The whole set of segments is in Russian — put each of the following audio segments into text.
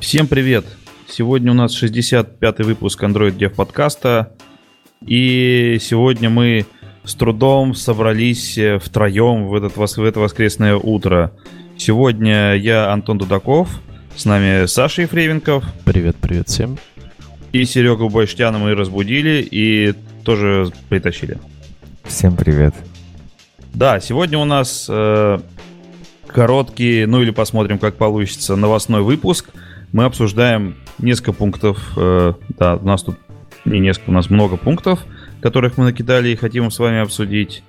Всем привет! Сегодня у нас 65-й выпуск Android Dev подкаста. И сегодня мы с трудом собрались э, втроем в, этот, в это воскресное утро. Сегодня я Антон Дудаков, с нами Саша Ефременков. Привет, привет всем. И Серегу Бойштяна мы разбудили и тоже притащили. Всем привет. Да, сегодня у нас э, короткий, ну или посмотрим, как получится, новостной выпуск. Мы обсуждаем несколько пунктов. Э, да, у нас тут не несколько, у нас много пунктов, которых мы накидали и хотим с вами обсудить.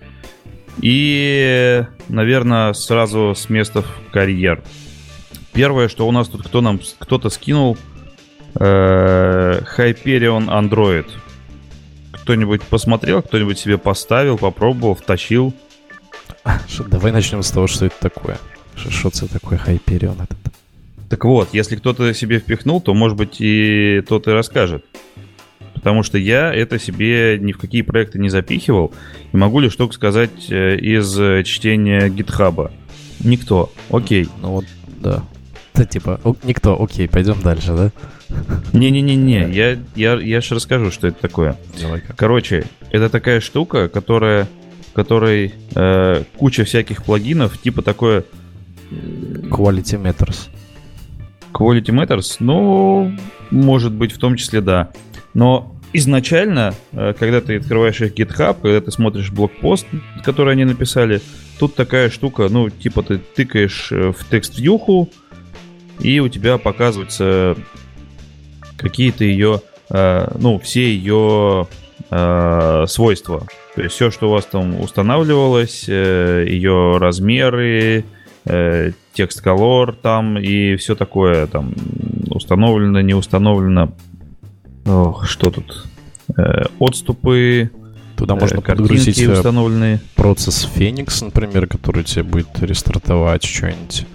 И, наверное, сразу с места в карьер. Первое, что у нас тут кто нам кто-то скинул э, Hyperion Android. Кто-нибудь посмотрел, кто-нибудь себе поставил, попробовал, втащил? Давай начнем с того, что это такое. Что это такое Hyperion этот? Так вот, если кто-то себе впихнул, то, может быть, и тот и расскажет. Потому что я это себе ни в какие проекты не запихивал. И могу ли что сказать э, из чтения гитхаба? Никто. Окей. Ну вот, да. Это типа, никто, окей, пойдем дальше, да? Не-не-не-не, я, я, я же расскажу, что это такое. Давай -ка. Короче, это такая штука, которая, которой э, куча всяких плагинов, типа такое... Quality Matters. Quality Matters? Ну, может быть, в том числе, да. Но изначально, э, когда ты открываешь их GitHub, когда ты смотришь блокпост, который они написали, тут такая штука, ну, типа ты тыкаешь э, в текст-вьюху, и у тебя показываются какие-то ее, э, ну, все ее свойства. То есть все, что у вас там устанавливалось, ее размеры, текст color там и все такое там установлено, не установлено. Ох, что тут? Э, отступы. Туда можно э, подгрузить э, установленные. процесс Phoenix, например, который тебе будет рестартовать что-нибудь.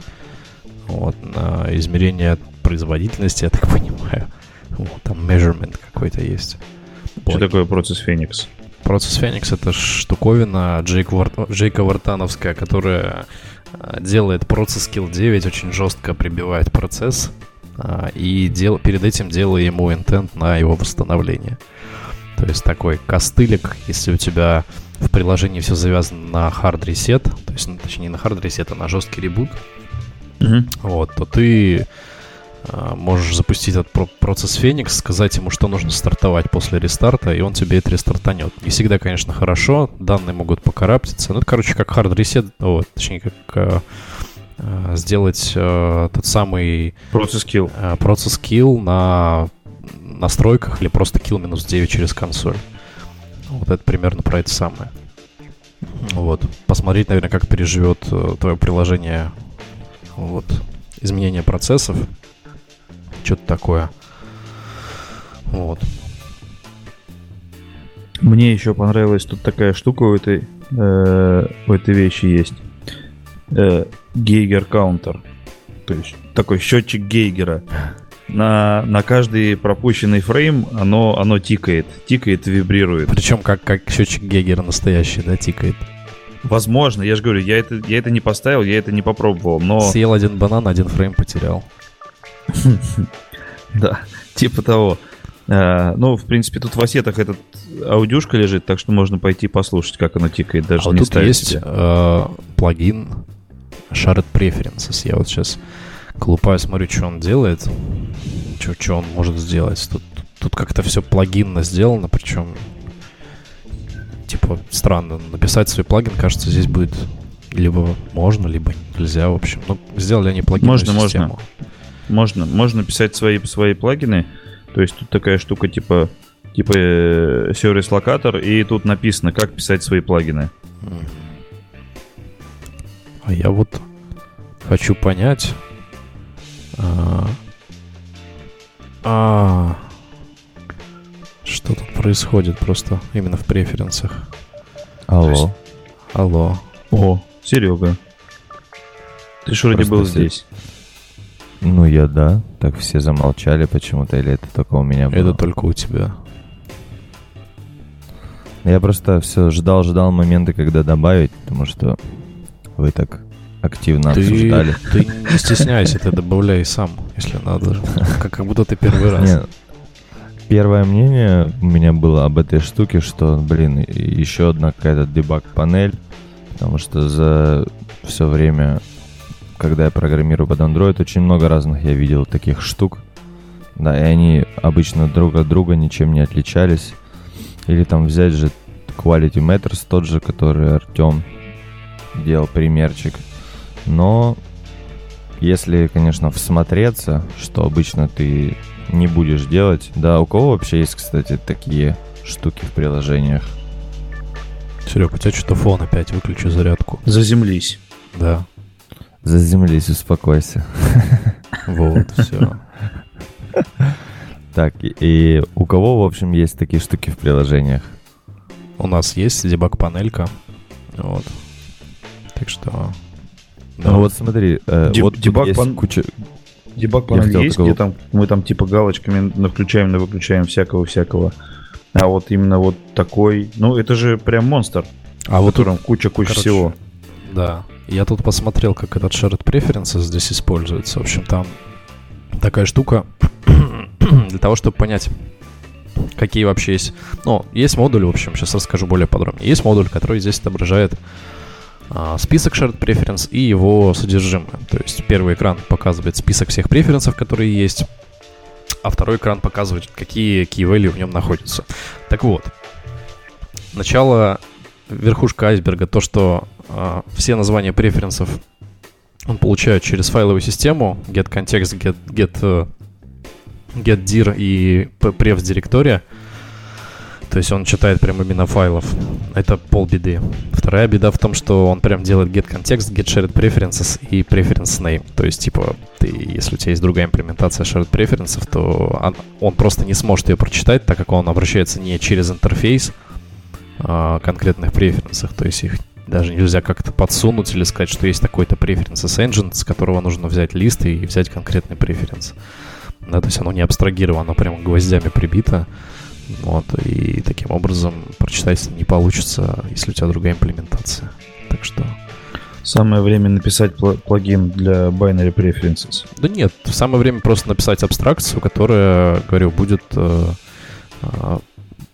Вот, на измерение производительности, я так понимаю. Вот, там measurement какой-то есть. Что вот. такое процесс Phoenix? Процесс Phoenix это штуковина Джейк Вар... Джейка Вартановская, которая делает процесс Kill 9, очень жестко прибивает процесс а, и дел, перед этим делая ему интент на его восстановление. То есть такой костылик, если у тебя в приложении все завязано на hard reset, то есть, ну, точнее, не на hard reset, а на жесткий ребут, угу. вот, то ты а, можешь запустить этот процесс Феникс, сказать ему, что нужно стартовать после рестарта, и он тебе это рестартанет. Не всегда, конечно, хорошо, данные могут покараптиться. Ну, это, короче, как hard reset, вот, точнее, как э, э, сделать э, тот самый... Процесс kill. Э, процесс kill на настройках или просто kill минус 9 через консоль. Вот это примерно про это самое. Вот. Посмотреть, наверное, как переживет э, твое приложение вот, изменение процессов что-то такое. Вот. Мне еще понравилась тут такая штука у этой, э, у этой вещи есть. Э, Гейгер каунтер. То есть такой счетчик Гейгера. На, на каждый пропущенный фрейм оно, оно тикает. Тикает и вибрирует. Причем как, как счетчик Гейгера настоящий, да, тикает. Возможно, я же говорю, я это, я это не поставил, я это не попробовал, но... Съел один банан, один фрейм потерял. Да, типа того. А, ну, в принципе, тут в ассетах этот аудюшка лежит, так что можно пойти послушать, как оно тикает, даже а не тут есть э, плагин Shared Preferences. Я вот сейчас колупаю, смотрю, что он делает, что, что он может сделать. Тут, тут как-то все плагинно сделано, причем типа странно. Написать свой плагин, кажется, здесь будет либо можно, либо нельзя, в общем. Ну, сделали они плагин. Можно, систему. можно. Можно, можно писать свои, свои плагины. То есть тут такая штука типа типа э, сервис локатор, и тут написано, как писать свои плагины. А я вот хочу понять. А, а, что тут происходит просто именно в преференсах? Алло. Есть, алло. О, Серега. Ты же вроде был здесь. Ну, я да. Так все замолчали почему-то, или это только у меня было? Это только у тебя. Я просто все ждал-ждал моменты, когда добавить, потому что вы так активно Ты, обсуждали. ты не стесняйся, ты добавляй сам, если надо. Как, как будто ты первый раз. Не, Первое мнение у меня было об этой штуке, что, блин, еще одна какая-то дебаг-панель, потому что за все время, когда я программирую под Android, очень много разных я видел таких штук. Да, и они обычно друг от друга ничем не отличались. Или там взять же Quality Matters, тот же, который Артем делал примерчик. Но если, конечно, всмотреться, что обычно ты не будешь делать. Да, у кого вообще есть, кстати, такие штуки в приложениях? Серег, у тебя что-то фон опять, выключи зарядку. Заземлись. Да, Заземлись, успокойся. вот, все. Так, и, у кого, в общем, есть такие штуки в приложениях? У нас есть дебаг-панелька. Вот. Так что... Да, Ну вот смотри, э, Деб- вот дебаг есть пан- куча... Дебаг Я панель хотел есть, такого- где там мы там типа галочками на включаем, на выключаем всякого-всякого. А вот именно вот такой, ну это же прям монстр, а в вот котором куча-куча короче, всего. да, я тут посмотрел, как этот shared preferences здесь используется. В общем, там такая штука для того, чтобы понять, какие вообще есть... Ну, есть модуль, в общем, сейчас расскажу более подробно. Есть модуль, который здесь отображает а, список shared preference и его содержимое. То есть первый экран показывает список всех преференсов, которые есть, а второй экран показывает, какие key value в нем находятся. Так вот, начало, верхушка айсберга, то, что все названия преференсов он получает через файловую систему get context, get, get, э, get dir и prefs директория. То есть он читает прям имена файлов. Это полбеды. Вторая беда в том, что он прям делает get context, get shared preferences и preference name. То есть, типа, ты, если у тебя есть другая имплементация shared preferences, то он, он просто не сможет ее прочитать, так как он обращается не через интерфейс а, конкретных преференсах. То есть их даже нельзя как-то подсунуть или сказать, что есть такой-то preferences engine, с которого нужно взять лист и взять конкретный преференс. Да, то есть оно не абстрагировано, оно прям гвоздями прибито. Вот, и таким образом прочитать не получится, если у тебя другая имплементация. Так что... Самое время написать пл- плагин для binary preferences. Да нет, самое время просто написать абстракцию, которая, говорю, будет э, э,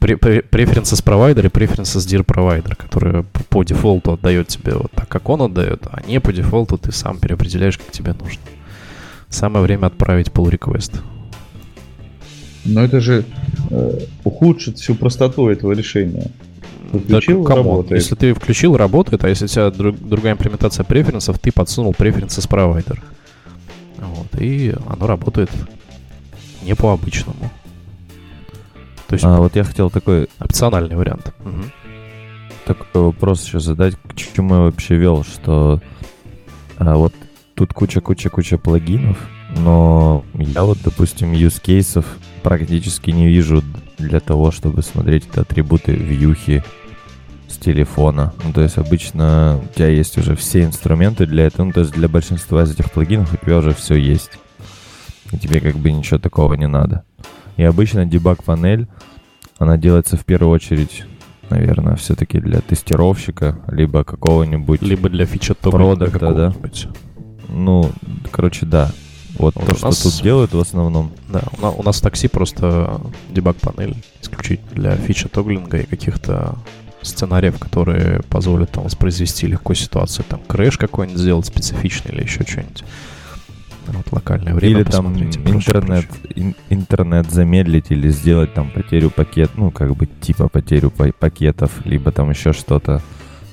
preferences provider и preferences dir provider, которая по, дефолту отдает тебе вот так, как он отдает, а не по дефолту ты сам переопределяешь, как тебе нужно. Самое время отправить pull request. Но это же э, ухудшит всю простоту этого решения. Включил, come on, работает. Если ты включил, работает, а если у тебя друг- другая имплементация преференсов, ты подсунул preferences provider. Вот, и оно работает не по обычному. То есть А, вот я хотел такой, опциональный вариант. Мгм. такой вопрос еще задать, к чему я вообще вел, что а, вот тут куча-куча-куча плагинов, но я вот, допустим, use кейсов практически не вижу для того, чтобы смотреть атрибуты вьюхи с телефона. Ну, то есть обычно у тебя есть уже все инструменты для этого, ну, то есть для большинства из этих плагинов у тебя уже все есть. И тебе как бы ничего такого не надо. И обычно дебаг-панель, она делается в первую очередь, наверное, все-таки для тестировщика, либо какого-нибудь, Либо для фича Продакта, да? ну, короче, да. Вот Вот то, у что нас- тут делают в основном. Да, у, на- у нас в такси просто дебаг-панель исключительно для фича тоглинга и каких-то сценариев, которые позволят там воспроизвести легко ситуацию. Там крэш какой-нибудь сделать специфичный или еще что-нибудь. Вот локальное время или там интернет, ин- интернет замедлить или сделать там потерю пакет, ну, как бы типа потерю па- пакетов, либо там еще что-то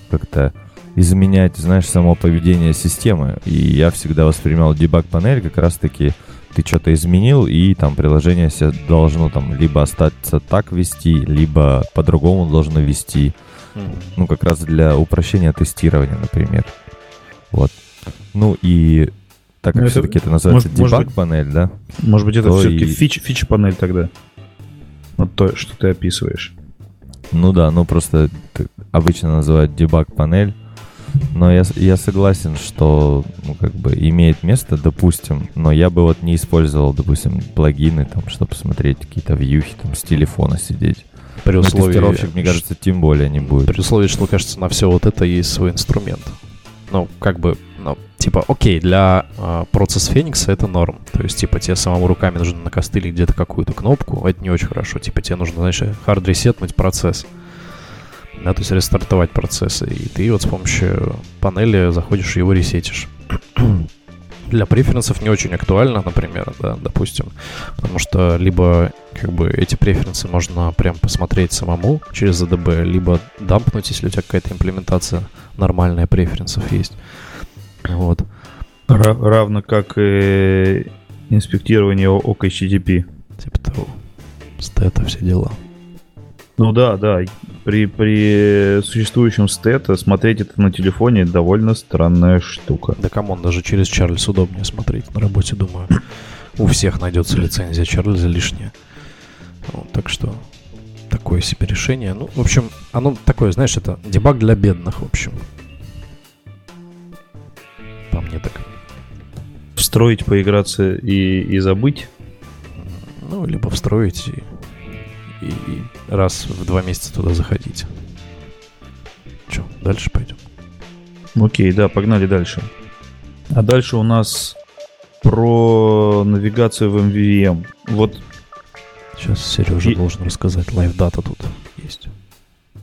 как-то изменять, знаешь, само поведение системы. И я всегда воспринимал дебаг-панель как раз-таки ты что-то изменил, и там приложение себя должно там либо остаться так вести, либо по-другому должно вести. Ну, как раз для упрощения тестирования, например. Вот. Ну и так Ну, как все-таки это называется дебаг-панель, да? Может быть, это то все-таки и- фич, фич-панель тогда. Вот то, что ты описываешь. Ну да, ну просто обычно называют дебаг-панель. Но я, я согласен, что, ну, как бы, имеет место, допустим, но я бы вот не использовал, допустим, плагины, там, чтобы смотреть какие-то вьюхи, там, с телефона сидеть. При условии, тестировщик, мне кажется, тем более не будет. При условии, что, кажется, на все вот это есть свой инструмент. Ну, как бы, Типа, окей, для э, процесс Феникса это норм. То есть, типа, тебе самому руками нужно накостылить где-то какую-то кнопку, это не очень хорошо. Типа, тебе нужно, знаешь, хард-ресетнуть процесс. Да, то есть рестартовать процессы. И ты вот с помощью панели заходишь и его ресетишь. Для преференсов не очень актуально, например, да, допустим, потому что либо как бы эти преференсы можно прям посмотреть самому через ADB, либо дампнуть, если у тебя какая-то имплементация нормальная преференсов есть. Вот. Равно как и инспектирование ок HTTP. Типа того. Stetho, все дела. Ну да, да. При, при существующем Stetho смотреть это на телефоне довольно странная штука. Да come on, даже через Чарльз удобнее смотреть на работе, думаю. У всех найдется лицензия Чарльза лишняя. Вот, так что такое себе решение. Ну, в общем, оно такое, знаешь, это debug для бедных, в общем. По мне так. Встроить, поиграться и, и забыть? Ну, либо встроить и, и, и раз в два месяца туда заходить. Че, дальше пойдем? Окей, да, погнали дальше. А дальше у нас про навигацию в MVVM. Вот Сейчас Сережа и... должен рассказать. LiveData тут есть.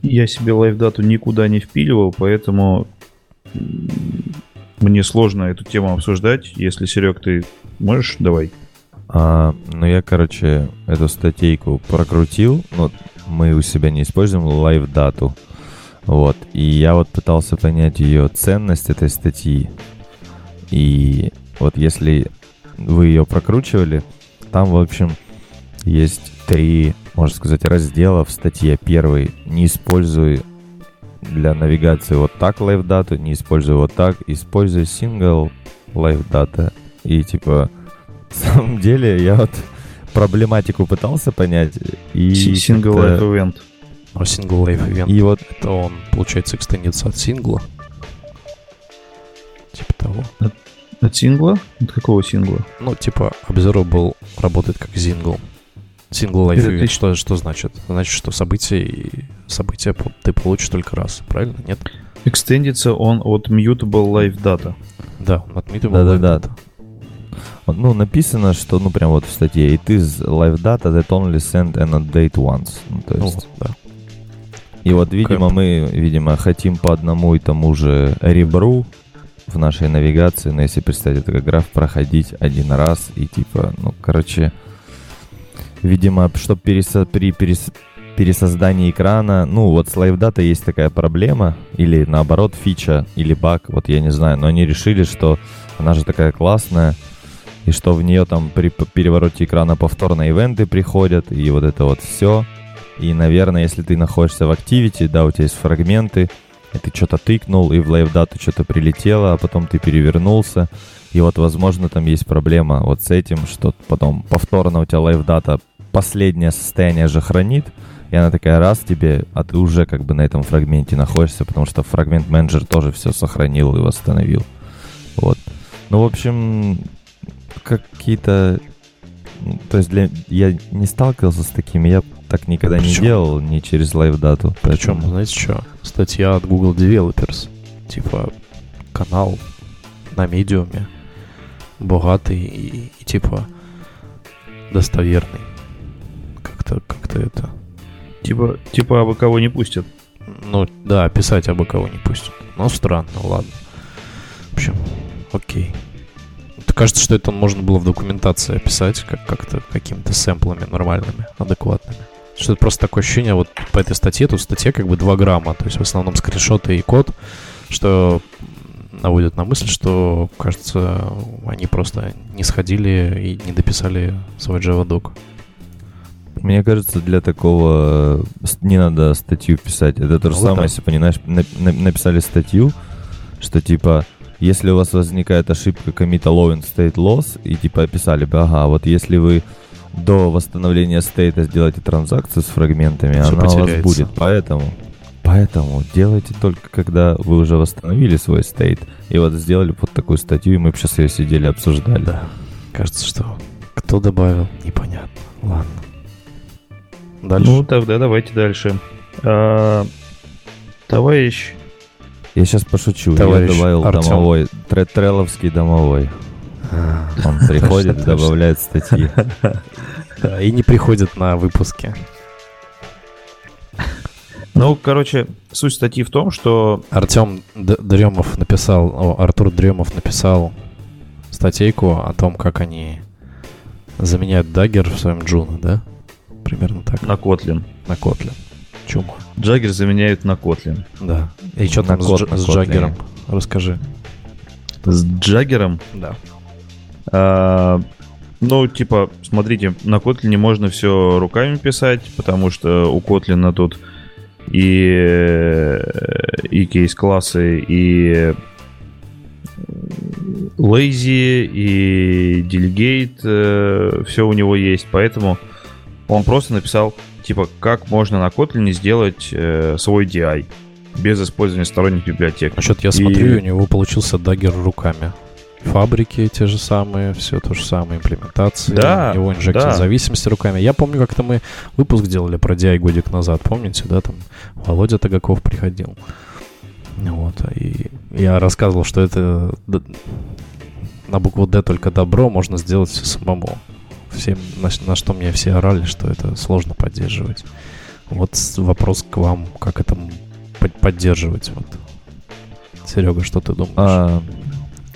Я себе лайв-дату никуда не впиливал, поэтому мне сложно эту тему обсуждать. Если, Серег, ты можешь, давай. А, ну, я, короче, эту статейку прокрутил. Ну, мы у себя не используем лайв-дату. Вот. И я вот пытался понять ее ценность этой статьи. И вот если вы ее прокручивали, там, в общем, есть три, можно сказать, раздела в статье. Первый — не используй для навигации вот так live дату, не используй вот так, используй single live data. И типа, на самом деле, я вот проблематику пытался понять. И single live event. А single live event. И вот это он, получается, экстендится от сингла. Типа того. От, от сингла? От какого сингла? Ну, типа, observable работает как сингл. Single life event, что, что значит? Значит, что события, события ты получишь только раз, правильно? Нет? Экстендится он от mutable live data. Да, от mutable да, live да, data. Да. Ну, написано, что, ну, прям вот в статье, it is live data that only send and update once. Ну, то есть... Ну, да. И вот, видимо, мы, видимо, хотим по одному и тому же ребру в нашей навигации, но если представить это как граф, проходить один раз и типа, ну, короче, Видимо, чтобы пересо- при перес- пересоздании экрана, ну вот с LiveData есть такая проблема, или наоборот фича, или баг, вот я не знаю, но они решили, что она же такая классная, и что в нее там при перевороте экрана повторно ивенты приходят, и вот это вот все. И, наверное, если ты находишься в Activity, да, у тебя есть фрагменты, и ты что-то тыкнул, и в LiveData что-то прилетело, а потом ты перевернулся, и вот, возможно, там есть проблема вот с этим, что потом повторно у тебя лайфдата последнее состояние же хранит, и она такая раз тебе, а ты уже как бы на этом фрагменте находишься, потому что фрагмент менеджер тоже все сохранил и восстановил. Вот. Ну, в общем, какие-то... То есть для... я не сталкивался с такими, я так никогда Причем? не делал, ни через лайвдату. Причем, знаете что? Статья от Google Developers. Типа, канал на медиуме богатый и, и типа достоверный. Как-то, как-то это. Типа, типа абы кого не пустят. Ну, да, писать абы кого не пустят. Ну, странно, ладно. В общем, окей. Это кажется, что это можно было в документации описать как как-то какими-то сэмплами нормальными, адекватными. Что это просто такое ощущение, вот по этой статье, тут в статье как бы 2 грамма, то есть в основном скриншоты и код, что наводит на мысль, что, кажется, они просто не сходили и не дописали свой Java-док. Мне кажется, для такого не надо статью писать. Это то же ну, самое, если, понимаешь, написали статью, что типа, если у вас возникает ошибка комита low in state loss, и типа описали бы, ага, вот если вы до восстановления стейта сделаете транзакцию с фрагментами, Все она потеряется. у вас будет. Поэтому Поэтому делайте только, когда вы уже восстановили свой стейт. И вот сделали вот такую статью, и мы сейчас ее сидели, обсуждали. Да. Кажется, что кто добавил, непонятно. Ладно. Дальше. Ну, тогда давайте дальше. А, товарищ Я сейчас пошучу. Товарищ я добавил Артём. домовой. Тре- Треловский домовой. Он приходит, добавляет статьи. И не приходят на выпуски. Ну, короче, суть статьи в том, что Артем Дремов написал, о, Артур Дремов написал статейку о том, как они заменяют Dagger в своем Juno, да? Примерно так. на Kotlin. На Kotlin. Чума. Dagger заменяет на Kotlin. Да. И что На там с, кот- с Kotlin. Dagger'ом? Расскажи. С Dagger'ом Да. А, ну, типа, смотрите, на Kotlin можно все руками писать, потому что у Kotlin тут и, э, и кейс-классы, и lazy, и delegate, все у него есть, поэтому он просто написал, типа, как можно на Kotlin сделать э, свой DI без использования сторонних библиотек. Насчет я И- смотрю, у него получился дагер руками. Фабрики те же самые, все то же самое, имплементации. Да, у него инжекция да. зависимости руками. Я помню, как-то мы выпуск делали про DI годик назад, помните, да, там Володя Тагаков приходил. Вот, и я рассказывал, что это на букву D только добро можно сделать все самому. Всем, на, на что мне все орали, что это сложно поддерживать. Вот вопрос к вам, как это поддерживать. Вот. Серега, что ты думаешь? А,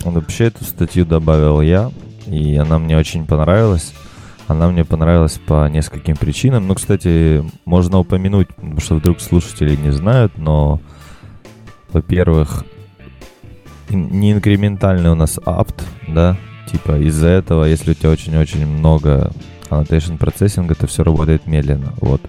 вообще эту статью добавил я, и она мне очень понравилась. Она мне понравилась по нескольким причинам. Ну, кстати, можно упомянуть, потому что вдруг слушатели не знают, но, во-первых, не инкрементальный у нас apt, да, типа из-за этого, если у тебя очень-очень много annotation процессинга, то все работает медленно, вот.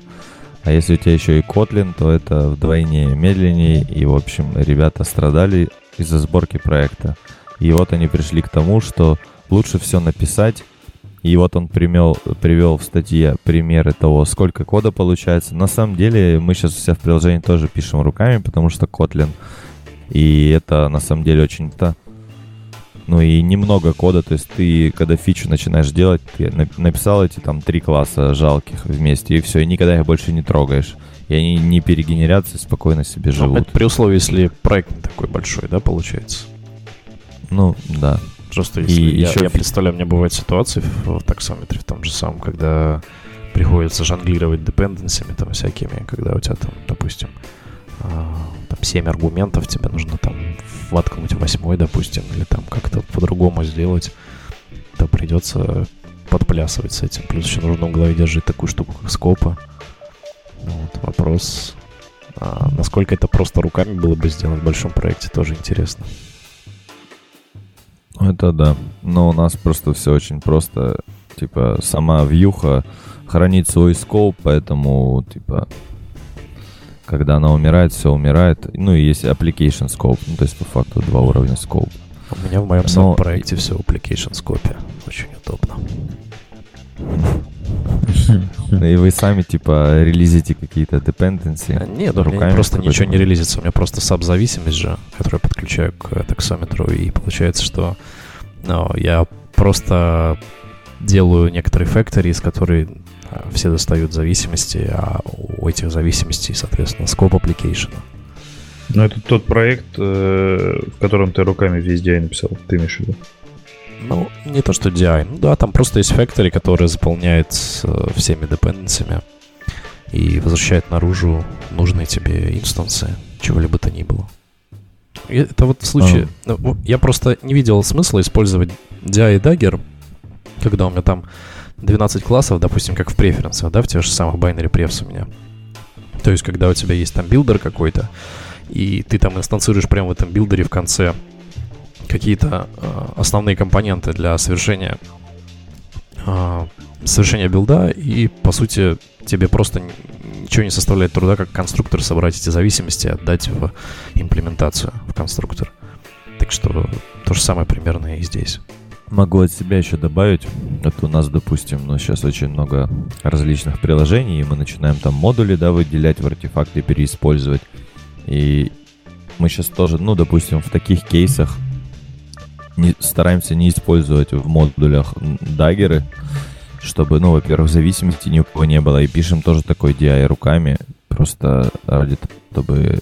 А если у тебя еще и Kotlin, то это вдвойне медленнее, и, в общем, ребята страдали из-за сборки проекта. И вот они пришли к тому, что лучше все написать, и вот он примел, привел в статье примеры того, сколько кода получается. На самом деле мы сейчас все в приложении тоже пишем руками, потому что Kotlin. И это на самом деле очень-то... Ну и немного кода, то есть ты, когда фичу начинаешь делать, ты на- написал эти там три класса жалких вместе, и все, и никогда их больше не трогаешь. И они не перегенерятся спокойно себе Ну, живут. это при условии, если проект такой большой, да, получается? Ну, да. Просто И если я, еще я представляю, у меня бывают ситуации в, таксометре в том же самом, когда приходится жонглировать депенденсами там всякими, когда у тебя там, допустим, а, там 7 аргументов, тебе нужно там воткнуть восьмой, допустим, или там как-то по-другому сделать, то придется подплясывать с этим. Плюс еще нужно в голове держать такую штуку, как скопа. Ну Вот, вопрос, а, насколько это просто руками было бы сделано в большом проекте, тоже интересно. Это да. Но у нас просто все очень просто. Типа, сама вьюха хранит свой скоп, поэтому, типа, когда она умирает, все умирает. Ну и есть application scope, ну, то есть по факту два уровня scope. У меня в моем Но- самом проекте все в application скопе. Очень удобно. И вы сами, типа, релизите какие-то dependency. А, Нет, у меня руками просто ничего не релизится. У меня просто саб-зависимость же, которую я подключаю к э, таксометру. И получается, что ну, я просто делаю некоторые factory, из которых а, все достают зависимости, а у этих зависимостей, соответственно, скоп application. Ну, это тот проект, э, в котором ты руками весь DI написал, ты имеешь в виду? Ну, не то, что DI. Ну да, там просто есть factory, который заполняет э, всеми депенденсами и возвращает наружу нужные тебе инстансы, чего-либо то ни было. И это вот в случае... ну, в- я просто не видел смысла использовать DI и Dagger, когда у меня там 12 классов, допустим, как в преференсах, да, в тех же самых binary prefs у меня. То есть, когда у тебя есть там builder какой-то, и ты там инстанцируешь прямо в этом билдере в конце какие-то э, основные компоненты для совершения э, совершения билда, и по сути тебе просто ничего не составляет труда, как конструктор собрать эти зависимости и отдать в имплементацию в конструктор. Так что то же самое примерно и здесь. Могу от себя еще добавить. Вот у нас, допустим, ну, сейчас очень много различных приложений, и мы начинаем там модули, да, выделять в артефакты, переиспользовать. И мы сейчас тоже, ну, допустим, в таких кейсах не, стараемся не использовать в модулях даггеры, чтобы, ну, во-первых, зависимости ни у кого не было, и пишем тоже такой DI руками, просто ради того, чтобы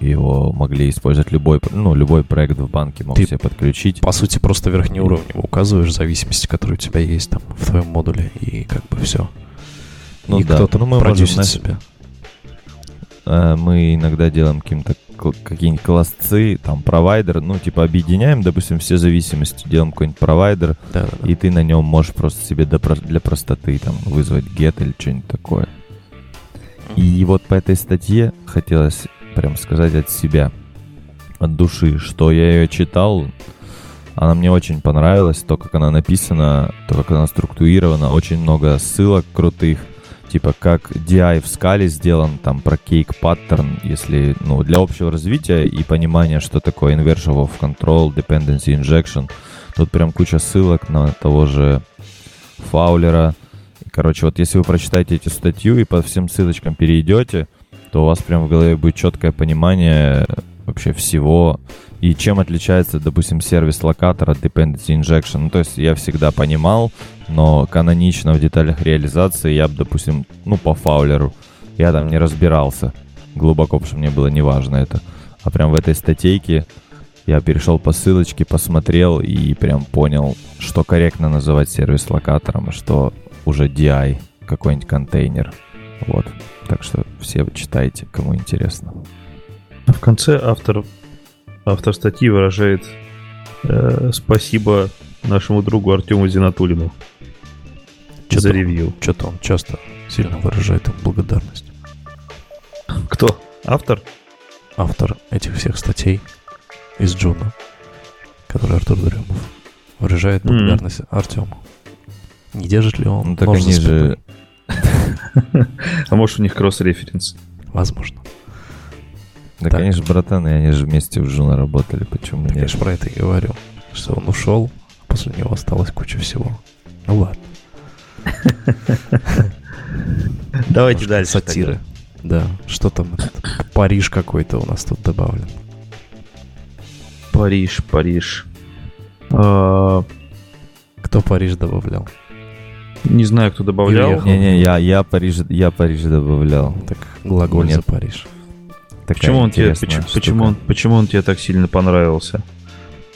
его могли использовать любой, ну, любой проект в банке мог Ты, себе подключить. По сути, просто верхнеуровнево указываешь зависимости, которые у тебя есть там в твоем модуле, и как бы все. Ну и да, кто-то ну мы продюсит можем, себя. Э, Мы иногда делаем каким-то какие-нибудь классцы, там, провайдер, ну, типа, объединяем, допустим, все зависимости, делаем какой-нибудь провайдер, Да, да, да. и ты на нем можешь просто себе для простоты там вызвать get или что-нибудь такое. И вот по этой статье хотелось прям сказать от себя, от души, что я ее читал, она мне очень понравилась, то, как она написана, то, как она структурирована, очень много ссылок крутых, типа как DI в скале сделан, там про кейк паттерн, если, ну, для общего развития и понимания, что такое inversion of control, dependency injection, тут прям куча ссылок на того же Фаулера. Короче, вот если вы прочитаете эту статью и по всем ссылочкам перейдете, то у вас прям в голове будет четкое понимание вообще всего и чем отличается, допустим, сервис локатора от dependency injection. Ну, то есть я всегда понимал, но канонично в деталях реализации я бы, допустим, ну, по фаулеру, я там не разбирался глубоко, потому что мне было неважно это. А прям в этой статейке я перешел по ссылочке, посмотрел и прям понял, что корректно называть сервис локатором, а что уже DI, какой-нибудь контейнер. Вот. Так что все читайте, кому интересно. В конце автор, автор статьи выражает э, спасибо нашему другу Артему Зиннатуллину Чё за ревью. Что-то он часто сильно выражает им благодарность. Кто? Автор? Автор этих всех статей из Juno, который Артур Дремов, выражает благодарность Артему. Не держит ли он Ну так нож за спиной? же... А может у них cross-reference? Возможно. Да, Так. конечно, братаны, они же вместе в Жуна работали, почему Я нет? же про это и говорю. Что он ушел, а после него осталась куча всего. Ну ладно. Давайте дальше. Сатиры. Да. Что там? Париж какой-то у нас тут добавлен. Париж, Париж. А, Кто Париж добавлял? не знаю, кто добавлял. Не-не, я, я, Париж, я Париж добавлял. Так глаголь Нет. за Париж. Такая Почему он, тебе, интересная почему, штука. почему, он, почему он тебе так сильно понравился?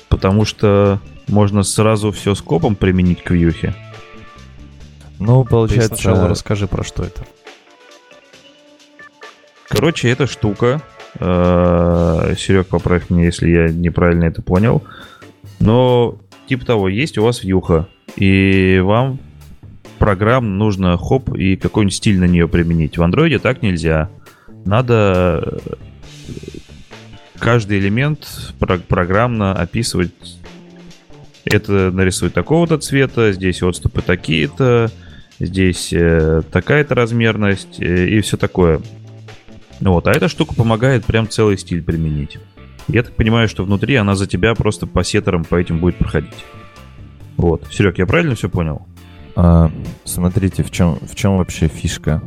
Потому что можно сразу все скопом применить к вьюхе. Ну, Ты получается... сначала расскажи, про что это. Короче, эта штука, э, Серег, поправь меня, если я неправильно это понял, но типа того, есть у вас вьюха, и вам программ нужно хоп и какой-нибудь стиль на нее применить. В андроиде так нельзя. Надо э, каждый элемент про- программно описывать. Это нарисует такого-то цвета, здесь отступы такие-то, здесь э, такая-то размерность э, и все такое. Вот, а эта штука помогает прям целый стиль применить. Я так понимаю, что внутри она за тебя просто по сеттерам по этим будет проходить. Вот. Серег, я правильно все понял? А, смотрите, в чем, в чем вообще фишка.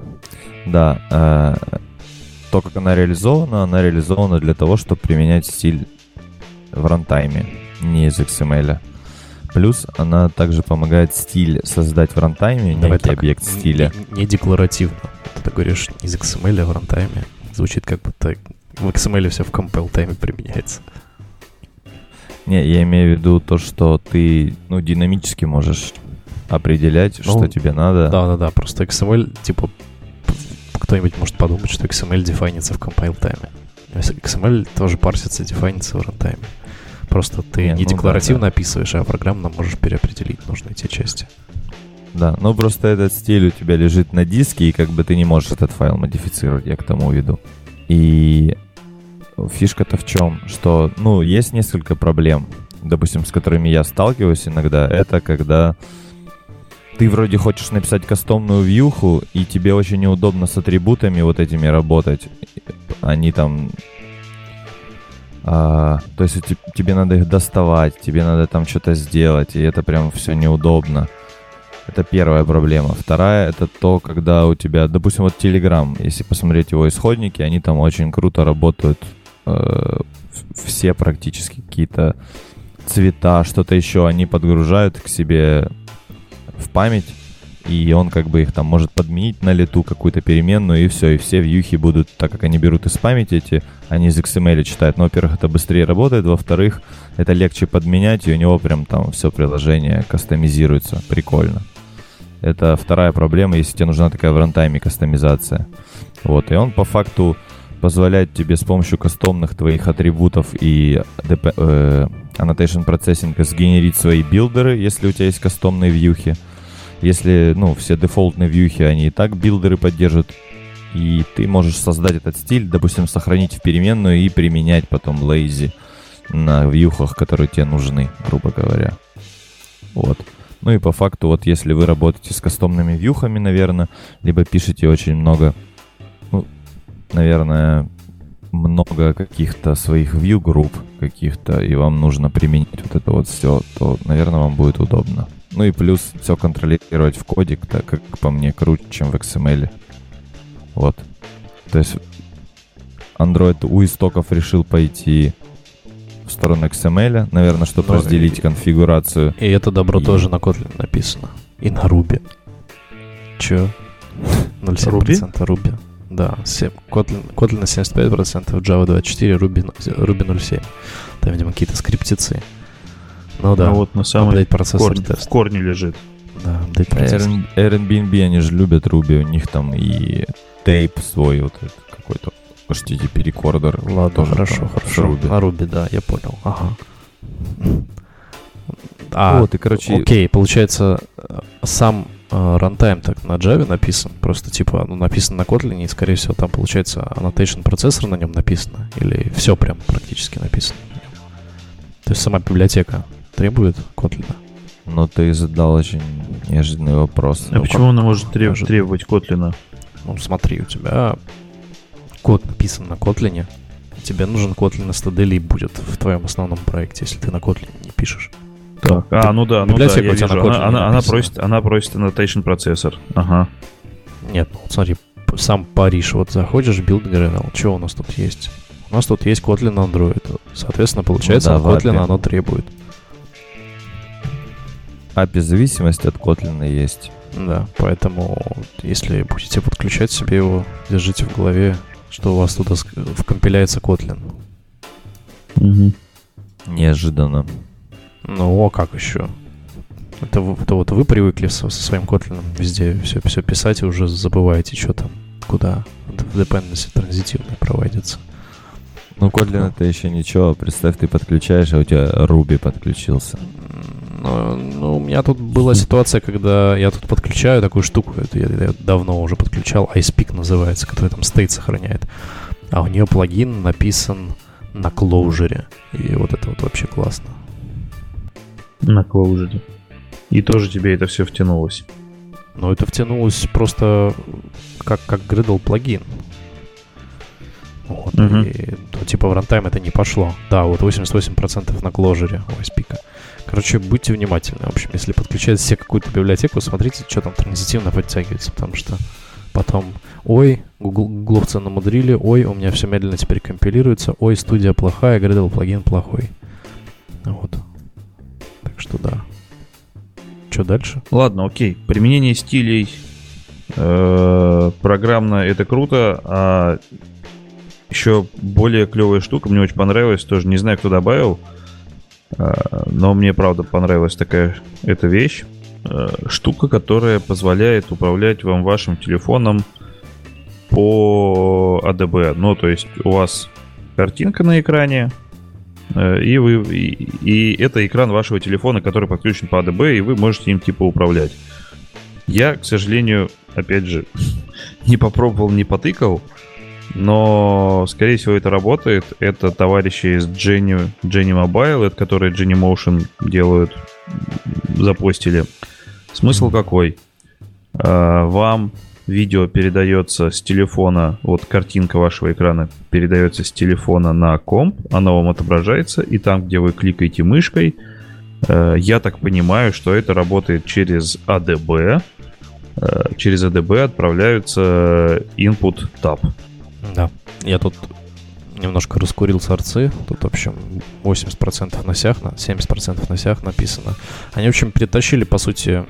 Да, а, то, как она реализована, она реализована для того, чтобы применять стиль в рантайме, не из XML. Плюс она также помогает стиль создать в рантайме, Давай некий так, объект стиля. Не, не декларативно. Ты говоришь из XML в рантайме. Звучит как будто в XML все в compile тайме применяется. Не, я имею в виду то, что ты ну, динамически можешь определять, Ну, что тебе надо. Да-да-да, просто XML, типа, кто-нибудь может подумать, что XML дефайнится в compile тайме. XML тоже парсится, дефайнится в рантайме. Просто ты Не, не ну да, декларативно да. описываешь, а программно можешь переопределить нужные тебе части. Да, ну просто этот стиль у тебя лежит на диске, и как бы ты не можешь этот файл модифицировать, я к тому веду. И фишка-то в чем? Что, ну, есть несколько проблем, допустим, с которыми я сталкиваюсь иногда. Это когда ты вроде хочешь написать кастомную вьюху, и тебе очень неудобно с атрибутами вот этими работать. Они там... а, то есть те- тебе надо их доставать, тебе надо там что-то сделать, и это прям все неудобно. Это первая проблема. Вторая это то, когда у тебя, допустим, вот Telegram, если посмотреть его исходники, они там очень круто работают. э, все практически какие-то цвета, что-то еще, они подгружают к себе в память. и он как бы их там может подменить на лету какую-то переменную, и все, и все вьюхи будут, так как они берут из памяти эти, они из XML читают. Но, во-первых, это быстрее работает, во-вторых, это легче подменять, и у него прям там все приложение кастомизируется. Прикольно. Это вторая проблема, если тебе нужна такая в рантайме кастомизация. Вот, и он по факту позволяет тебе с помощью кастомных твоих атрибутов и DP, э, annotation processing сгенерить свои билдеры, если у тебя есть кастомные вьюхи. Если, ну, все дефолтные вьюхи, они и так билдеры поддерживают, и ты можешь создать этот стиль, допустим, сохранить в переменную и применять потом lazy на вьюхах, которые тебе нужны, грубо говоря. Вот. Ну и по факту, вот если вы работаете с кастомными вьюхами, наверное, либо пишете очень много, ну, наверное, много каких-то своих view групп каких-то, и вам нужно применить вот это вот все, то, наверное, вам будет удобно. Ну и плюс все контролировать в коде, так как по мне круче, чем в XML. Вот. То есть Android у истоков решил пойти в сторону XML, наверное, чтобы Ну, разделить и- конфигурацию. И это добро И- тоже на Kotlin написано. И на Ruby. Чё? 0,7% Ruby. Да, се- Kotlin, Kotlin на 75%, Java 24, Ruby, Ruby 0,7. Там, видимо, какие-то скриптицы. Ну да, Ну вот на самом процессор корне, в тест. корне лежит. Да, апдейт процессор. Airbnb, они же любят Ruby, у них там и тейп свой вот этот какой-то HTTP рекордер. Ладно, тоже хорошо, там хорошо. Ruby. На Ruby, да, я понял. Ага. А, вот, и, короче, окей, получается, э, сам рантайм так на Java написан, просто типа, ну, написан на Kotlin, и, скорее всего, там, получается, annotation процессор на нем написано, или все прям практически написано. То есть сама библиотека требует Kotlin. но ты задал очень неожиданный вопрос. А почему она может треб- Может. требовать Котлина? Ну, смотри, у тебя код написан на Kotlin, тебе нужен Kotlin STD будет в твоем основном проекте, если ты на Kotlin не пишешь. Так, а, ну да, ну да, я вижу. на Она, она, она просит, она просит annotation процессор. Ага. Нет, ну вот смотри, сам Париж, вот заходишь в build что у нас тут есть? У нас тут есть Kotlin Android. Соответственно, получается, Ну да, от Kotlin оно требует. API зависимость от Kotlin есть. Да, поэтому если будете подключать себе его, держите в голове, что у вас туда ск- вкомпиляется Kotlin. Неожиданно. Ну, а как еще? Это, это вот вы привыкли со, со своим Kotlin везде все, все писать и уже забываете, что там, куда в dependency транзитивно проводится. Ну, Kotlin это еще ничего. Представь, ты подключаешь, а у тебя Ruby подключился. Ну, ну, у меня тут была ситуация, когда я тут подключаю такую штуку, это я, я давно уже подключал, iSpeak называется, который там стейт сохраняет. А у нее плагин написан на Clojure. И вот это вот вообще классно. На Clojure. И тоже тебе это все втянулось. Но это втянулось просто как, как Gradle плагин. Вот, Мгм. и, ну, типа в рантайм это не пошло. Да, вот 88% на у iSpeak. Короче, будьте внимательны. В общем, если подключаете себе какую-то библиотеку, смотрите, что там транзитивно подтягивается, потому что потом, ой, гугловцы намудрили, ой, у меня все медленно теперь компилируется, ой, студия плохая, Gradle плагин плохой. Вот. Что да. Что дальше? Ладно, окей. Применение стилей э, программно это круто, а еще более клевая штука, мне очень понравилась, тоже не знаю, кто добавил, э, но мне правда понравилась такая эта вещь. Э, штука, которая позволяет управлять вам вашим телефоном по ADB. Ну, то есть у вас картинка на экране, и, вы, и, и это экран вашего телефона, который подключен по ADB, и вы можете им типа управлять. Я, к сожалению, опять же, не попробовал, не потыкал, но, скорее всего, это работает. Это товарищи из Jenny, Jenny Mobile, это которые Jenny Motion делают, запостили. Смысл какой? А, Вам видео передается с телефона, вот картинка вашего экрана передается с телефона на комп, она вам отображается, и там, где вы кликаете мышкой, э, я так понимаю, что это работает через ADB, э, через ADB отправляются input tab. Да. Я тут немножко раскурил сорцы. Тут, в общем, 80% на сях, на 70% на сях написано. Они, в общем, перетащили, по сути,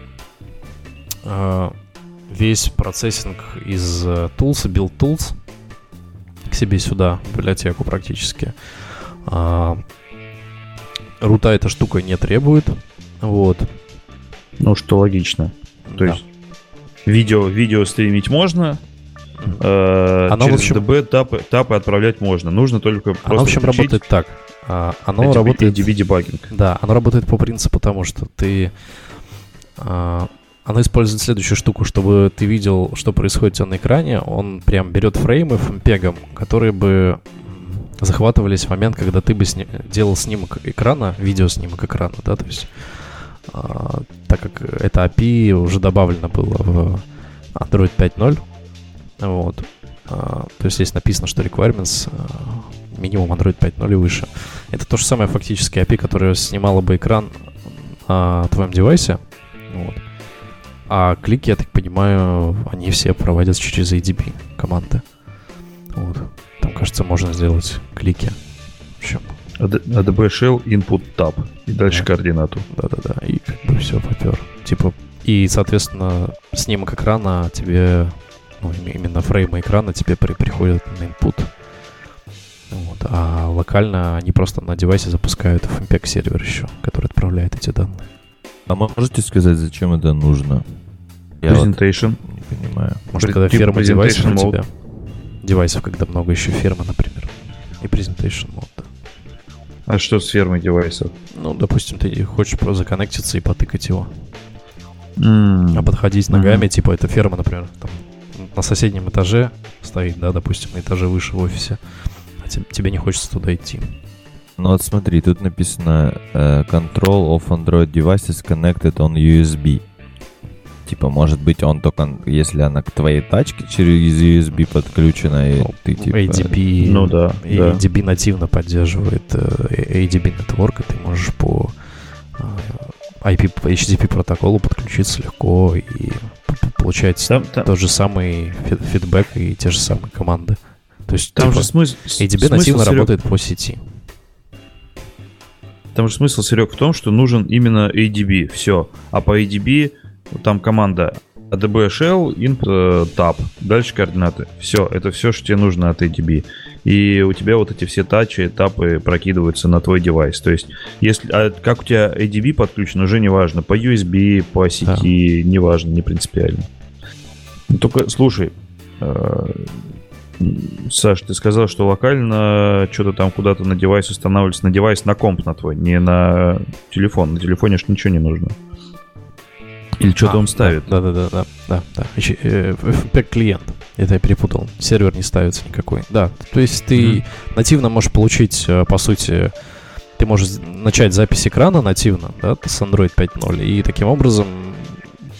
э, весь процессинг из э, tools, build tools к себе сюда, в библиотеку практически. А, рута эта штука не требует. Вот. Ну, что логично. То Да. есть видео, видео стримить можно, э, Оно, через общем- DB тапы, тапы отправлять можно. Нужно только просто Оно, в общем, включить работает так. А, Оно ADB работает... ADB дебагинг. Да, оно работает по принципу тому, что ты... а, оно использует следующую штуку, чтобы ты видел, что происходит у тебя на экране. Он прям берет фреймы фмпегом, которые бы захватывались в момент, когда ты бы сни- делал снимок экрана, видеоснимок экрана, да, то есть а, так как это API уже добавлено было в Android 5.0, вот, а, то есть здесь написано, что requirements а, минимум Android 5.0 и выше. Это то же самое фактически API, которое снимало бы экран на твоем девайсе. Вот. А клики, я так понимаю, они все проводятся через ADB команды. Вот. Там, кажется, можно сделать клики. В общем, AD- ADB Shell Input Tab. И дальше Да. координату. да-да-да. И как бы все попер. Типа, и, соответственно, снимок экрана тебе, ну, им- именно фреймы экрана тебе при- приходят на input. Вот. А локально они просто на девайсе запускают FMPEG сервер еще, который отправляет эти данные. А можете сказать, зачем это нужно? Я вот Presentation. не понимаю. Может, когда типа ферма девайсов у presentation тебя. Девайсов, когда много еще фермы, например. И presentation mode. да. А что с фермой девайсов? Ну, допустим, ты хочешь просто законнектиться и потыкать его. М, А подходить ногами, типа, это ферма, например, там на соседнем этаже стоит, да, допустим, на этаже выше в офисе. А те- тебе не хочется туда идти. Ну вот смотри, тут написано э, Control of Android devices connected on USB. Типа, может быть, он только, если она к твоей тачке через USB подключена, и Ну, ты типа... ADB, Ну да, и да. ADB нативно поддерживает э, ADB Network, и ты можешь по э, IP, по HTTP протоколу подключиться легко и получать Там, там- тот же самый фи- фидбэк и те же самые команды. То есть там типа, же смысл... ADB смысл, нативно Серег, работает по сети. Там же смысл, Серег, в том, что нужен именно ADB. Все. А по ADB там команда ADB Shell, input, э, tab. Дальше координаты. Все. Это все, что тебе нужно от ADB. И у тебя вот эти все тачи, этапы прокидываются на твой девайс. То есть, если, а как у тебя ADB подключен, уже не важно. По USB, по сети, не важно, не принципиально. Ну, Только, слушай, э, Саш, ты сказал, что локально что-то там куда-то на девайс устанавливается, на девайс, на комп на твой, не на телефон. На телефоне ж ничего не нужно. Или что-то А, он ставит. Да, да, да, да, да, да. Э, FTP клиент. Это я перепутал. Сервер не ставится никакой. Да, то есть ты Мгм. нативно можешь получить, э, по сути, ты можешь начать запись экрана нативно, да, с Android 5.0, и таким образом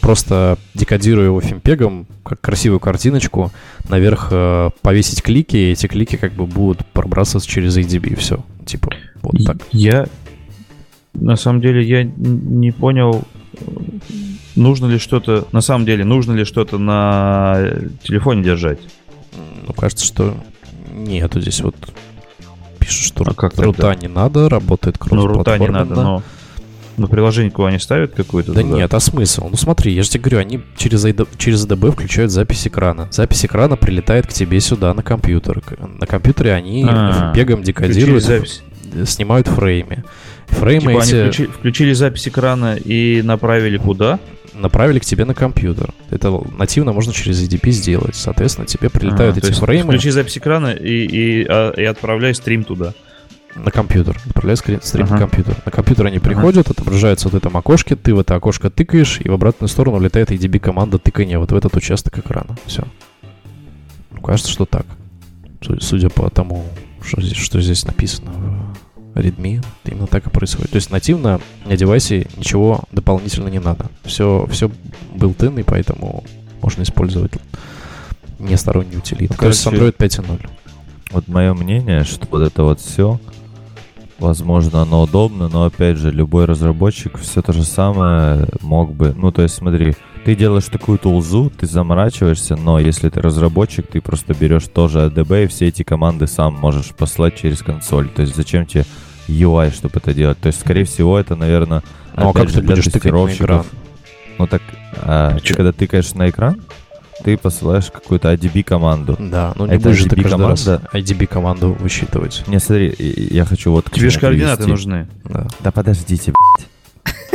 просто декодируя его фимпегом, как красивую картиночку, наверх э, повесить клики, и эти клики как бы будут пробрасываться через ADB, и все. Типа, вот так. Я на самом деле я не понял, э, нужно ли что-то, на самом деле, нужно ли что-то на телефоне держать. Ну, кажется, что нету здесь вот пишут, что А как тогда? рута не надо, работает Ну, рута не надо, но на приложение они ставят какую-то Да туда? нет, а смысл? Ну смотри, я же тебе говорю, они через, AD через ADB включают запись экрана. Запись экрана прилетает к тебе сюда на компьютер. На компьютере они А, бегом декодируют, э, снимают фреймы. Фреймы Типа они эти включи- включили запись экрана и направили куда? направили к тебе на компьютер. Это нативно можно через ADP сделать. Соответственно, тебе прилетают А, эти фреймы Включи запись экрана и, и, а, и отправляй стрим туда. На компьютер. Отправляют скрин- стрим на Ага. компьютер. На компьютер они приходят, отображаются вот в этом окошке, ты в это окошко тыкаешь, и в обратную сторону влетает ADB команда тыкания вот в этот участок экрана. Все. Кажется, что так. Су- Судя по тому, что здесь, что здесь написано в Redmi, именно так и происходит. То есть нативно на девайсе ничего дополнительно не надо. Все, все built-in, и поэтому можно использовать несторонние утилиты. Ну, То есть короче, Android 5.0. Вот мое мнение, что вот это вот все, возможно, оно удобно, но опять же, любой разработчик все то же самое мог бы. Ну, то есть, смотри, ты делаешь такую тулзу, ты заморачиваешься, но если ты разработчик, ты просто берешь тоже ADB и все эти команды сам можешь послать через консоль. То есть, зачем тебе UI, чтобы это делать? То есть, скорее всего, это, наверное, Ну а как же, ты для будешь экран? тестировщиков. Ну так, а, ты когда тыкаешь на экран, ты посылаешь какую-то IDB команду. Да, ну не Это будешь же ты IDB каждый раз команда? IDB команду высчитывать. Не, смотри, я хочу вот Тебе же координаты привести. нужны. Да. Да подождите, блядь.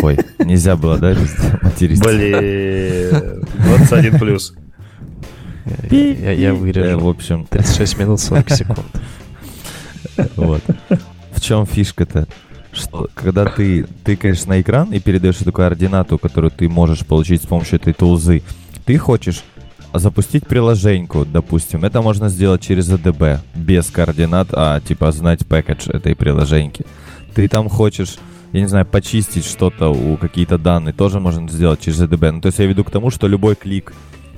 Ой, нельзя было, да, материться? Блин, 21 плюс. Я, я- я Э, вырежу. В общем, 36 минут 40 секунд. вот. В чем фишка-то? Что когда ты тыкаешь на экран и передаешь эту координату, которую ты можешь получить с помощью этой тулзы, ты хочешь запустить приложеньку, допустим. Это можно сделать через ADB, без координат, а типа знать пэкэдж этой приложеньки. Ты там хочешь, я не знаю, почистить что-то у какие-то данные, тоже можно сделать через ADB. Ну, то есть я веду к тому, что любой клик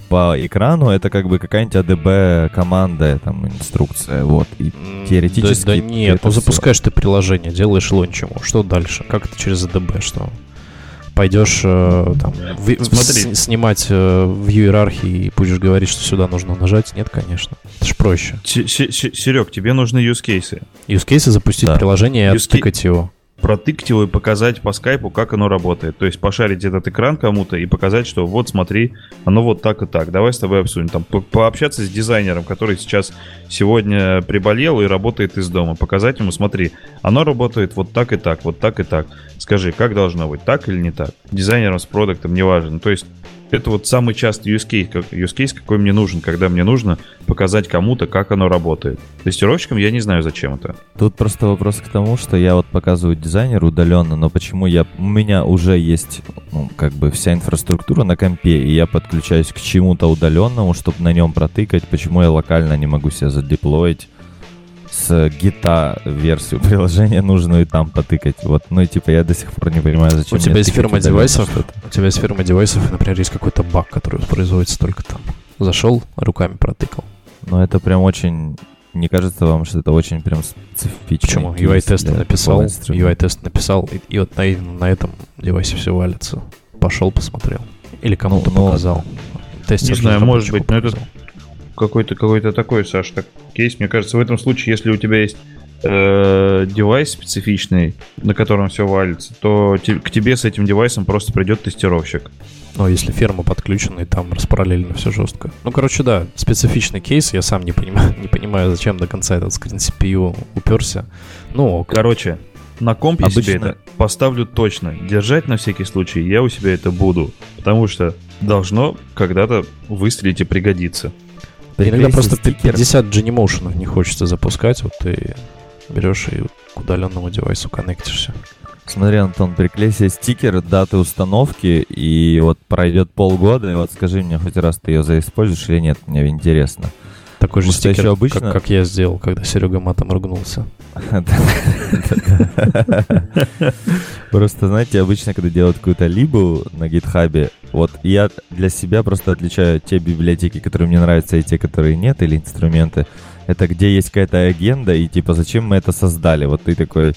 по экрану это как бы какая-нибудь ADB команда, там, инструкция, вот. И Теоретически Да, да нет, ну запускаешь ты приложение, делаешь лончему. Что дальше? Как это через ADB? Что? Пойдешь э, там в- Смотри. с- снимать э, в иерархии и будешь говорить, что сюда нужно нажать? Нет, конечно. Это ж проще. Серег, тебе нужны use cases. Use case запустить Да. приложение и Use оттыкать его. Протыкать его и показать по скайпу, как оно работает. То есть пошарить этот экран кому-то и показать, что вот смотри, оно вот так и так. Давай с тобой обсудим. Там по- пообщаться с дизайнером, который сейчас сегодня приболел и работает из дома. Показать ему, смотри, оно работает вот так и так, вот так и так. Скажи, как должно быть, так или не так? Дизайнером с продуктом, неважно. То есть это вот самый частый use case, use case, какой мне нужен, когда мне нужно показать кому-то, как оно работает. Тестировщикам я не знаю, зачем это. Тут просто вопрос к тому, что я вот показываю дизайнеру удаленно, но почему я... У меня уже есть, ну, как бы вся инфраструктура на компе, и я подключаюсь к чему-то удаленному, чтобы на нем протыкать, почему я локально не могу себя задеплоить с гита версию приложения нужную и там потыкать. Вот, ну и типа я до сих пор не понимаю, зачем У тебя есть фирма девайсов, у тебя есть фирма девайсов, например, есть какой-то баг, который производится только там. Зашел, руками протыкал. Но это прям очень... Не кажется вам, что это очень прям специфично? Почему? UI-тест написал, UI-тест написал, и, и вот на, на этом девайсе все валится. Пошел, посмотрел. Или кому-то Ну, ну, показал. Тестер не знаю, может быть, но это-. Какой-то какой-то такой, Саш, так, кейс. Мне кажется, в этом случае, если у тебя есть э, девайс специфичный, на котором все валится, то те- к тебе с этим девайсом просто придет тестировщик. Но если ферма подключена, и там распараллелено все жестко. Ну, короче, да, специфичный кейс. Я сам не понимаю, не понимаю, зачем до конца этот скрин CPU уперся. Ну. Короче, на комп я себе Обычно- это поставлю точно. Держать на всякий случай я у себя это буду. Потому что должно когда-то выстрелить и пригодиться. Иногда Приклейся просто стикер. 50 Genymotion не хочется запускать. Вот ты берешь и к удаленному девайсу коннектишься. Смотри, Антон, приклей себе стикер даты установки, и вот пройдет полгода, и вот скажи мне, хоть раз ты ее заиспользуешь или нет, мне интересно. Такой же стикер, еще обычно- как, как я сделал, когда Серега матом ругнулся. Просто, знаете, обычно, когда делают какую-то либу на гитхабе, вот я для себя просто отличаю те библиотеки, которые мне нравятся, и те, которые нет, или инструменты. Это где есть какая-то агенда, и типа, зачем мы это создали? Вот ты такой,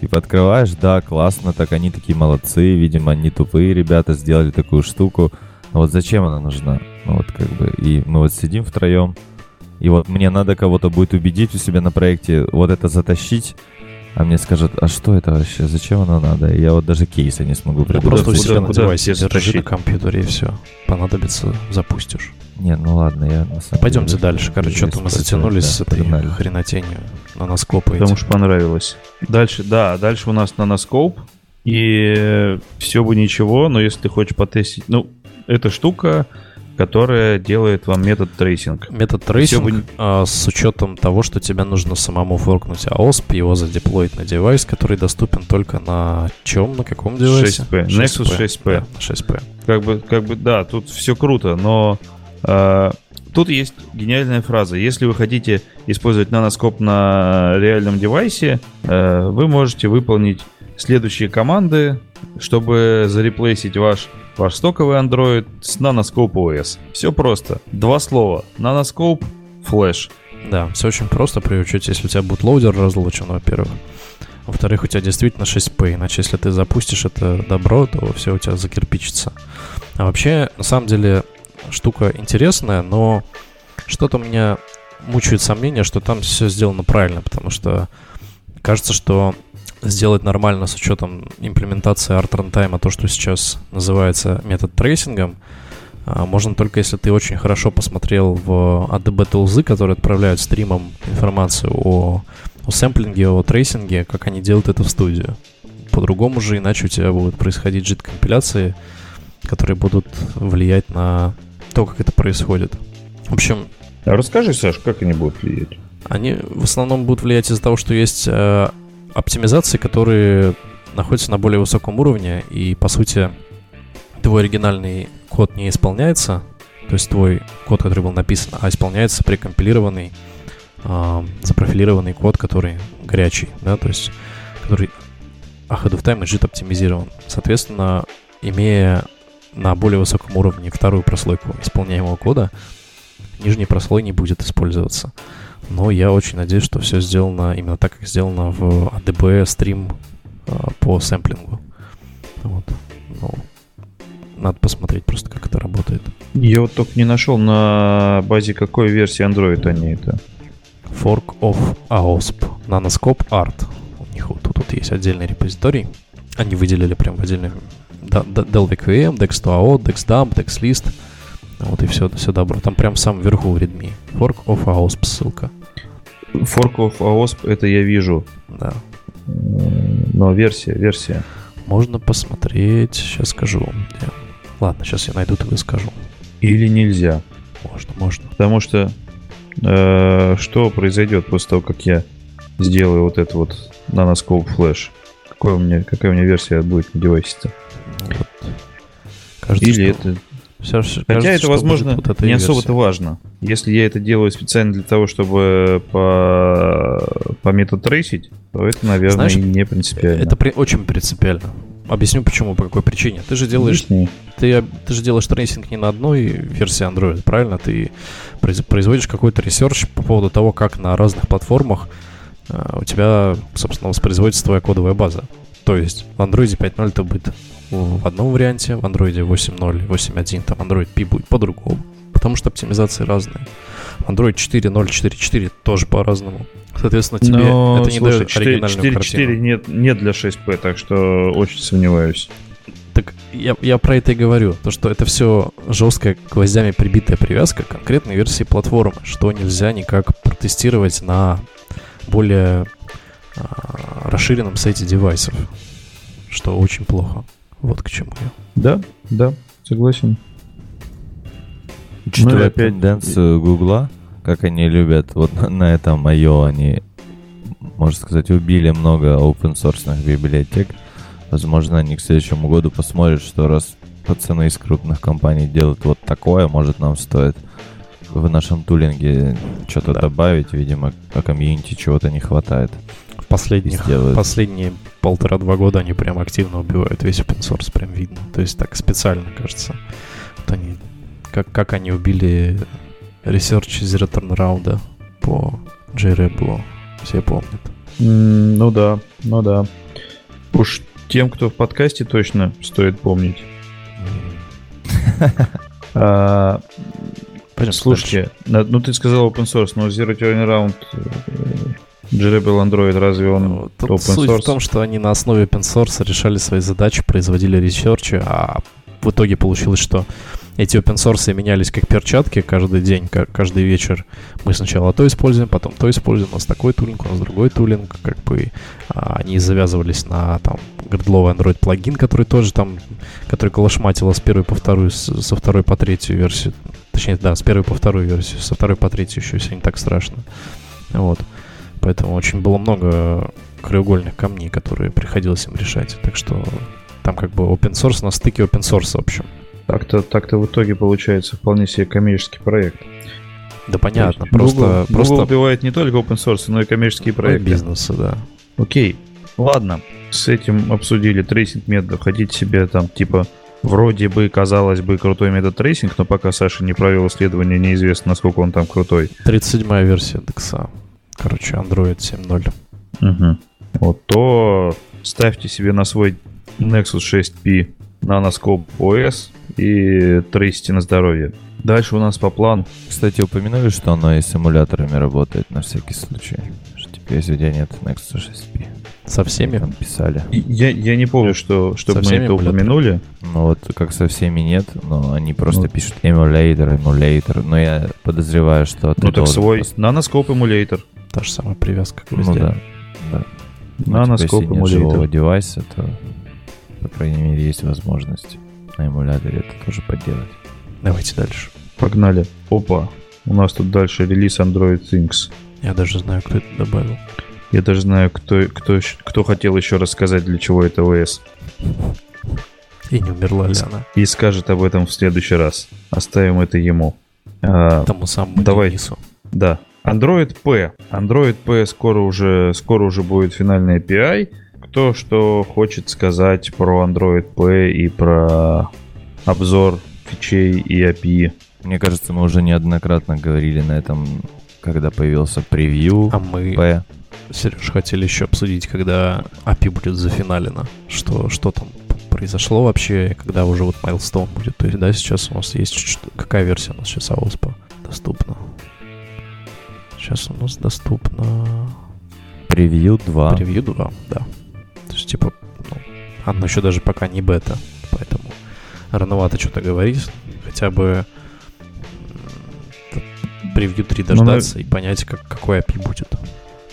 типа, открываешь, да, классно, так они такие молодцы, видимо, они тупые ребята, сделали такую штуку. Но вот зачем она нужна? Ну вот как бы, и мы вот сидим втроем, и вот мне надо кого-то будет убедить у себя на проекте вот это затащить, а мне скажут, а что это вообще, зачем оно надо? И я вот даже кейса не смогу Ну, придумать. просто у себя на девайсе держи на компьютере и все. Понадобится, запустишь. Не, ну ладно, я на самом Пойдемте деле дальше. Короче, что-то мы затянулись да, с этой погнали. хренотенью. На нас копаете. Потому что понравилось. Дальше, да, дальше у нас Nanoscope. И все бы ничего, но если ты хочешь потестить... Ну, это штука, которая делает вам method tracing. Method tracing бы- а, с учетом того, что тебе нужно самому форкнуть AOSP, его задеплоить на девайс, который доступен только на чем, на каком девайсе? 6P. Nexus 6P. Да, на 6P. Как бы, как бы, да, тут все круто, но э, тут есть гениальная фраза. Если вы хотите использовать наноскоп на реальном девайсе, э, вы можете выполнить следующие команды, чтобы зареплейсить ваш, ваш стоковый Android с Nanoscope OS. Все просто. Два слова. Nanoscope, flash. Да, все очень просто при учете, если у тебя bootloader разлочен, во-первых. Во-вторых, у тебя действительно 6P, иначе если ты запустишь это добро, то все у тебя закирпичится. А вообще, на самом деле, штука интересная, но что-то меня мучает сомнение, что там все сделано правильно, потому что кажется, что сделать нормально с учетом имплементации ART Runtime, то, что сейчас называется method tracing'ом, а, можно только если ты очень хорошо посмотрел в ADB Tools, которые отправляют стримом информацию о, о сэмплинге, о трейсинге, как они делают это в студию. По-другому же, иначе у тебя будут происходить JIT-компиляции, которые будут влиять на то, как это происходит. В общем... А расскажи, Саш, как они будут влиять? Они в основном будут влиять из-за того, что есть э, оптимизации, которые находятся на более высоком уровне, и, по сути, твой оригинальный код не исполняется, то есть твой код, который был написан, а исполняется прекомпилированный, э, запрофилированный код, который горячий, да, то есть который ahead of time JIT оптимизирован. Соответственно, имея на более высоком уровне вторую прослойку исполняемого кода, нижний прослой не будет использоваться. Но я очень надеюсь, что все сделано именно так, как сделано в ADB стрим а, по сэмплингу. Вот. Ну, надо посмотреть просто, как это работает. Я вот только не нашел на базе какой версии Android они это. Fork of AOSP. Nanoscope Art. У них вот тут, тут есть отдельный репозиторий. Они выделили прям в отдельный Delvik VM, Dex2AO, DexDump, DexList. Вот и все, все добро. Там прям в самом верху в Redmi. Fork of AOSP ссылка. Fork of AOSP это я вижу. Да. Но версия, версия. Можно посмотреть, сейчас скажу. Где. Ладно, сейчас я найду, тогда скажу. Или нельзя. Можно, можно. Потому что э, что произойдет после того, как я сделаю вот это вот наноскоп флеш? Какой у меня, какая у меня версия будет на девайсе-то? Ну, вот. Кажется, Или что... это все, Хотя кажется, это, возможно, вот не особо-то важно. Если я это делаю специально для того, чтобы по, по метод трейсить, то это, наверное, Знаешь, не принципиально. Это при, очень принципиально. Объясню почему, по какой причине. Ты же делаешь, ты, ты же делаешь tracing не на одной версии Android, правильно? Ты производишь какой-то research по поводу того, как на разных платформах э, у тебя, собственно, воспроизводится твоя кодовая база. То есть в Android 5.0 это будет в одном варианте, в Android 8.0, 8.1, там Android P будет по-другому, потому что оптимизации разные. Android 4.0, 4.4 тоже по-разному. Соответственно, тебе Но, это не слушай, дает 4, оригинальную 4, картину. 4 нет, нет для 6P, так что очень сомневаюсь. Так я, я про это и говорю. То, что это все жесткая гвоздями прибитая привязка к конкретной версии платформы, что нельзя никак протестировать на более а, расширенном сете девайсов, что очень плохо. Вот к чему я. Да, да, согласен. Учитывая ну, опять... тенденцию Гугла, как они любят, вот на этом I.O. они, можно сказать, убили много open source библиотек. Возможно, они к следующему году посмотрят, что раз пацаны из крупных компаний делают вот такое, может нам стоит в нашем тулинге что-то да. добавить. Видимо, по комьюнити чего-то не хватает последних, последние полтора-два года они прям активно убивают весь open source, прям видно. То есть так специально, кажется. Вот они, как, как они убили Research Zero Turnaround по JRebel, все помнят. Mm, ну да, ну да. Уж тем, кто в подкасте, точно стоит помнить. А, слушайте, ну ты сказал open source, но Zero Turnaround э, Durable Android, разве он Тут open суть source? в том, что они на основе open source решали свои задачи, производили ресерчи, а в итоге получилось, что эти open source менялись как перчатки каждый день, каждый вечер. Мы сначала то используем, потом то используем. У нас такой тулинг, у нас другой тулинг. Как бы а, они завязывались на там гридловый Android плагин, который тоже там, который колошматило с первой по вторую, с, со второй по третью версию. Точнее, да, с первой по вторую версию, со второй по третью еще все не так страшно. Вот. Поэтому очень было много краеугольных камней, которые приходилось им решать. Так что там как бы open source на стыке open source, в общем. Так-то, так-то в итоге получается вполне себе коммерческий проект. Да понятно, просто, Google, просто... Google убивает не только open source, но и коммерческие проекты. Бизнесы, да. Окей, ладно, с этим обсудили tracing методов. Хотите себе там типа вроде бы, казалось бы, крутой method tracing, но пока Саша не провел исследование, неизвестно, насколько он там крутой. 37-я версия DEX. Короче, Android 7.0. Угу. Вот то ставьте себе на свой Nexus 6P Nanoscope OS и трейсите на здоровье. Дальше у нас по плану. Кстати, упомянули, что оно и с эмуляторами работает на всякий случай. Если у тебя нет Nexus 6P. Со всеми? Там писали. Я, я не помню, что, чтобы Со мы всеми это упомянули. Ну вот как со всеми нет, но они просто Ну. пишут эмулятор, эмулятор. Но я подозреваю, что Ну так свой. просто- Наноскоп эмулятор. Та же самая привязка, как Ну да. да. Ну, Наноскоп типа, если нет живого эмулятор. девайса, то, по крайней мере, есть возможность на эмуляторе это тоже поделать. Давайте дальше. Погнали. Опа. У нас тут дальше релиз Android Things. Я даже знаю, кто это добавил. Я даже знаю, кто, кто, кто хотел еще рассказать, для чего это ОС. И не умерла ли она? И скажет об этом в следующий раз. Оставим это ему. А, Тому самому Давай. Денису. Да. Android P. Android P скоро уже, скоро уже будет финальный API. Кто что хочет сказать про Android P и про обзор фичей и API. Мне кажется, мы уже неоднократно говорили на этом, когда появился превью А мы, P. Сереж, хотели еще обсудить, когда API будет зафиналено. Что, что там произошло вообще, когда уже вот Milestone будет. То есть, да, сейчас у нас есть. Какая версия у нас сейчас AOSP доступна? Сейчас у нас доступна Превью 2. превью 2, да. То есть, типа, ну, оно еще даже пока не бета, поэтому рановато что-то говорить. Хотя бы превью 3 Ну, дождаться и понять, как, какой API будет.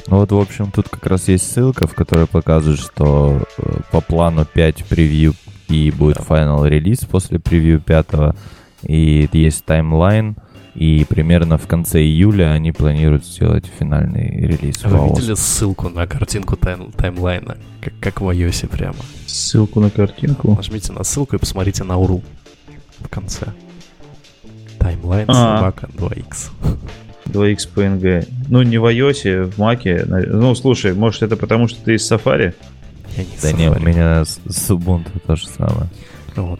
Ну вот, в общем, тут как раз есть ссылка, в которой показывает, что э, по плану 5 превью и будет Да. final релиз после превью 5. И есть таймлайн. И примерно в конце июля они планируют сделать финальный релиз. Вы видели ссылку на картинку тайм- таймлайна? Как, как в iOS прямо. Ссылку на картинку. Нажмите на ссылку и посмотрите на URL в конце. Таймлайн А. собака 2x. 2x PNG. Ну, не в iOS, в Mac. Ну, слушай, может это потому, что ты из Safari? Я не Да не, у Safari. меня с, с Ubuntu то же самое. Вот.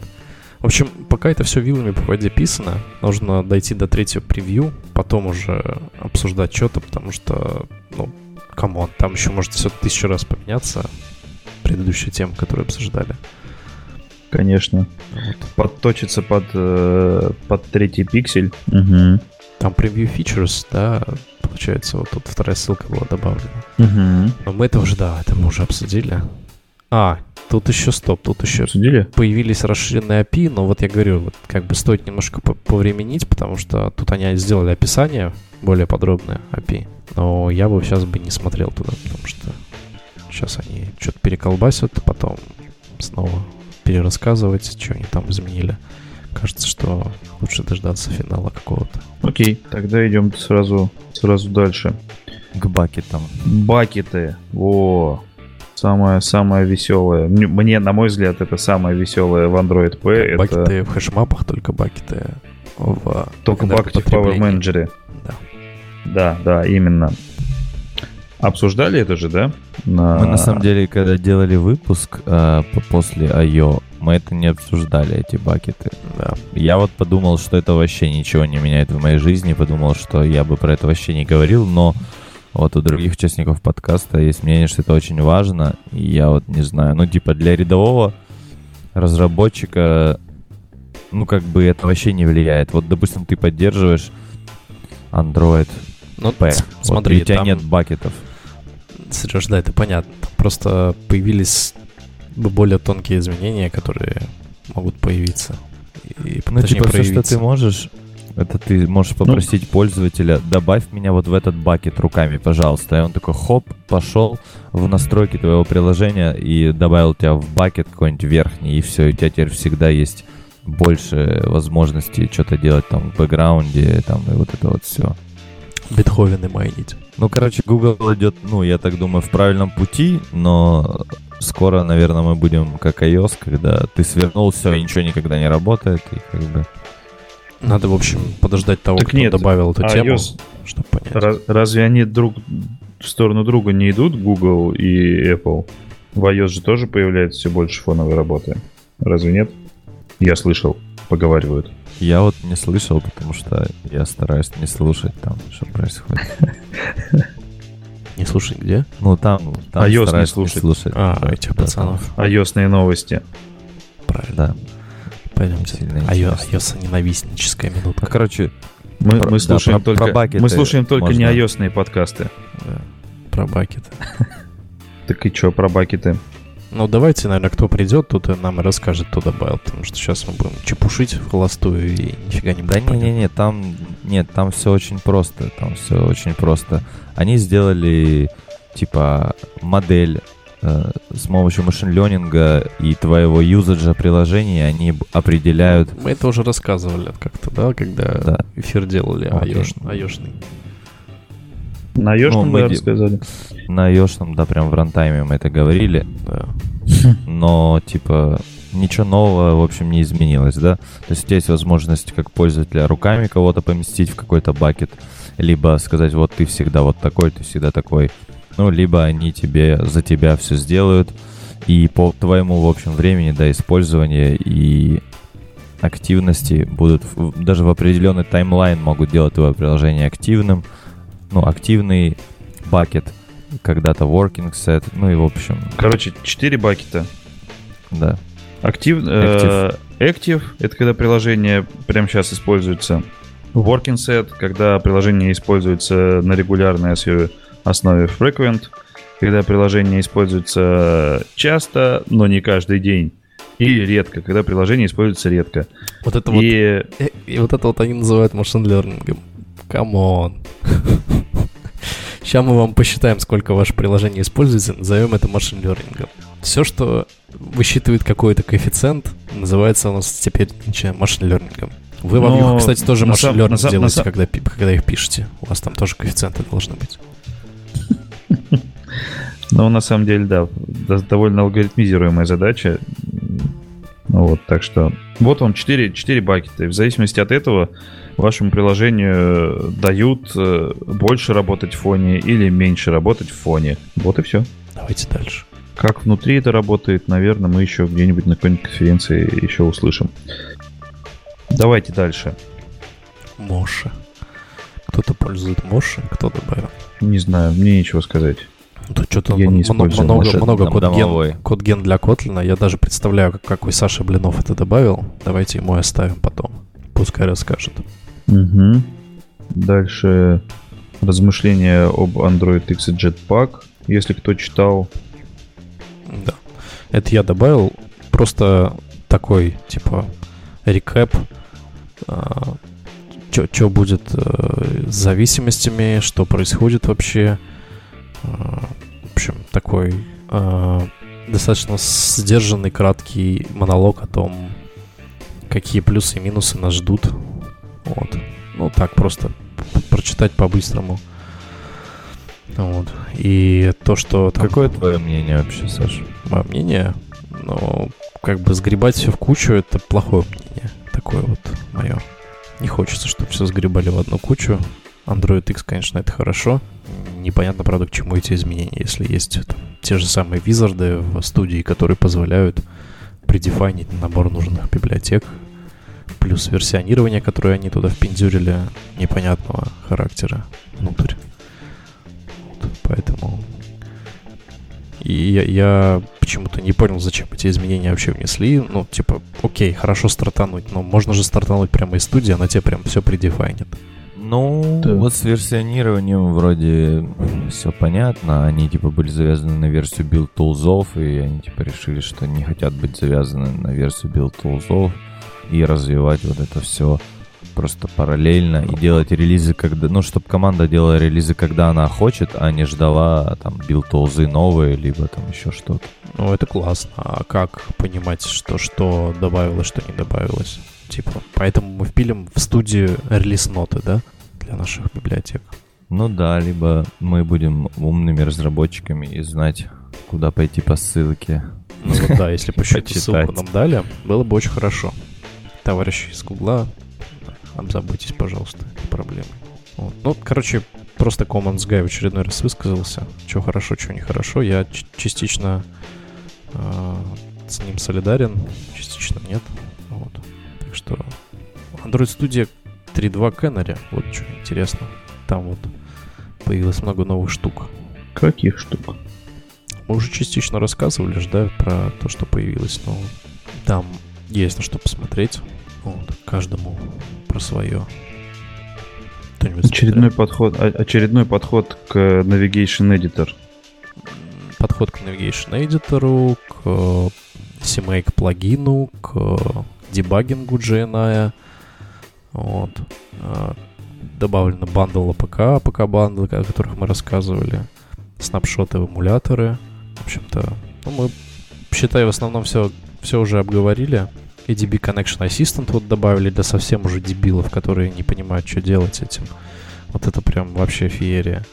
В общем, пока это все вилами по воде писано, нужно дойти до третьего превью, потом уже обсуждать что-то, потому что, ну, come on, там еще может все тысячу раз поменяться предыдущие темы, которые обсуждали. Конечно. Вот. Подточится под, э, под третий пиксель. Угу. Там превью features, да, получается, вот тут вторая ссылка была добавлена. Угу. Но мы это уже, да, это мы уже обсудили. А, тут еще стоп, тут еще Обсудили? появились расширенные API, но вот я говорю, вот как бы стоит немножко по- повременить, потому что тут они сделали описание более подробное API, но я бы сейчас бы не смотрел туда, потому что сейчас они что-то переколбасят, потом снова перерассказывать, что они там изменили. Кажется, что лучше дождаться финала какого-то. Окей, тогда идем сразу, сразу дальше. К бакетам. Бакеты. Во. Самое, самое веселое. Мне- на мой взгляд, это самое веселое в Android P. Это Бакеты в хэшмапах, только бакеты в только бакеты в Power. Manager. Да. Да, да, именно. Обсуждали это же, да? На... Мы на самом деле, когда делали выпуск э, по- после IO, мы это не обсуждали, эти бакеты. Да. Я вот подумал, что это вообще ничего не меняет в моей жизни, подумал, что я бы про это вообще не говорил, но вот у других участников подкаста есть мнение, что это очень важно, и я вот не знаю, ну типа для рядового разработчика, ну как бы это вообще не влияет. Вот, допустим, ты поддерживаешь Android Ну, P, с- вот, смотри, и у тебя там- нет бакетов. Сереж, да, это понятно. Просто появились более тонкие изменения, которые могут появиться. И, Ну, типа, все, что ты можешь, это ты Ну, можешь попросить пользователя, добавь меня вот в этот бакет руками, пожалуйста. И он такой, хоп, пошел в настройки твоего приложения и добавил тебя в бакет какой-нибудь верхний, и все, у тебя теперь всегда есть больше возможностей что-то делать там в бэкграунде, там, и вот это вот все. Бетховены майнить. Ну, короче, Google идет, ну, я так думаю, в правильном пути, но скоро, наверное, мы будем как iOS, когда ты свернул все, и ничего никогда не работает, и как бы... Надо, в общем, подождать того, Так кто нет, добавил эту тему, iOS, чтобы понять. Раз- разве они друг в сторону друга не идут, Google и Apple? В iOS же тоже появляется все больше фоновой работы. Разве нет? Я слышал, поговаривают. Я вот не слышал, потому что я стараюсь не слушать там, что происходит. Не слушай, где? Ну, там, там iOS не стараюсь слушать. А, Да, этих да, пацанов. iOS новости. Правильно. Да. Пойдемте. Интересно. iOS ненавистническая Ну, минутка. короче, Мы, Про- мы да, слушаем про- только, про бакеты мы слушаем только не можно. ios подкасты. Да. про бакеты. Так и чё про бакеты? Ну, давайте, наверное, кто придет, тут и нам и расскажет, кто добавил, потому что сейчас мы будем чепушить в холостую и нифига не Да будем не-не-не, там нет, там все очень просто, там все очень просто. Они сделали типа модель э, с помощью машин-ленинга и твоего юзаджа приложения, они определяют Мы это уже рассказывали как-то, да, когда Да. эфир делали iOS, iOS-ный. На Ёшном, Ну, мы да, рассказали. на iOS, да, прям в рантайме мы это говорили, Да. но типа ничего нового, в общем, не изменилось, да? То есть у тебя есть возможность как пользователя руками кого-то поместить в какой-то бакет, либо сказать, вот ты всегда вот такой, ты всегда такой. Ну, либо они тебе за тебя все сделают, и по твоему, в общем, времени, да, использования и активности будут, даже в определенный таймлайн могут делать твое приложение активным, ну, активный бакет, когда-то working set, ну и в общем, Короче, 4 бакета. да. Актив, э, Active — это когда приложение прямо сейчас используется. Working set — когда приложение используется на регулярной основе, основе Frequent, когда приложение используется часто, но не каждый день. И редко, когда приложение используется редко. Вот это вот, И э, и вот это вот они называют machine learning ом. Come on. Сейчас мы вам посчитаем, сколько ваше приложение используется, назовем это machine learning ом. Все, что высчитывает какой-то коэффициент, называется у нас теперь машин лернингом. Вы во Вьюху, кстати, тоже на машин на сам- на делаете, сам- когда, когда их пишете. У вас там тоже коэффициенты должны быть. Ну, на самом деле, да, до- довольно алгоритмизируемая задача. Ну вот, так что... Вот он, 4, 4 бакета. И в зависимости от этого вашему приложению дают э, больше работать в фоне или меньше работать в фоне. Вот и все. Давайте дальше. Как внутри это работает, наверное, мы еще где-нибудь на какой-нибудь конференции еще услышим. Давайте дальше. Моша. Кто-то пользует Моши, кто добавил. Не знаю, мне нечего сказать. Тут что-то Я не много, много там код, домовой. ген, код ген для Котлина. Я даже представляю, как, какой Саша Блинов это добавил. Давайте ему и оставим потом. Пускай расскажет. Угу. Дальше размышления об Android X и Jetpack. Если кто читал, Да. Это я добавил. Просто такой, типа, рекэп. Что будет э, с зависимостями, что происходит вообще. А, В общем, такой а, достаточно сдержанный, краткий монолог о том, какие плюсы и минусы нас ждут. Вот. Ну, так просто прочитать по-быстрому. Вот. И то, что там Какое твое мнение вообще, Саша? мое мнение, но как бы сгребать все в кучу это плохое мнение. Такое вот мое. Не хочется, чтобы все сгребали в одну кучу. Android X, конечно, это хорошо. Непонятно, правда, к чему эти изменения, если есть там, те же самые визарды в студии, которые позволяют предефайнить набор нужных библиотек, плюс версионирование, которое они туда впендюрили, непонятного характера внутрь. Вот, поэтому и я, я почему-то не понял, зачем эти изменения вообще внесли. Ну, типа, окей, хорошо стартануть, но можно же стартануть прямо из студии, она тебе прям все предефайнит. Ну, Да. вот с версионированием вроде все понятно. Они типа были завязаны на версию Build Tools, и они типа решили, что не хотят быть завязаны на версию Build Tools и развивать вот это все просто параллельно и делать релизы, когда, ну, чтобы команда делала релизы, когда она хочет, а не ждала там Tools новые, либо там еще что-то. Ну, это классно. А как понимать, что, что добавилось, что не добавилось? Типа, поэтому мы впилим в студию релиз-ноты, да? Для наших библиотек. Ну да, либо мы будем умными разработчиками и знать, куда пойти по ссылке. Ну вот да, если бы еще ссылку нам дали, было бы очень хорошо. Товарищи из Гугла, обзаботьтесь, пожалуйста, этой проблемой. Вот. Ну, короче, просто Commons Guy в очередной раз высказался. Что хорошо, что нехорошо. Я частично э, с ним солидарен, частично нет. Вот. Так что Android Studio 3.2 Canary, вот что интересно. Там вот появилось много новых штук. каких штук? Мы уже частично рассказывали же, да, про то, что появилось, но там есть на что посмотреть. Вот, каждому про свое. Очередной подход, о- очередной подход к Navigation Editor. подход к Navigation Editor, к э, CMake плагину, к дебагингу GNI. Вот. Э, Добавлено bundle APK, APK bundle, о которых мы рассказывали. Снапшоты в эмуляторы. В общем-то, ну, мы, считай, в основном все, все уже обговорили. И ADB Connection Assistant вот добавили для совсем уже дебилов, которые не понимают, что делать этим. Вот это прям вообще феерия.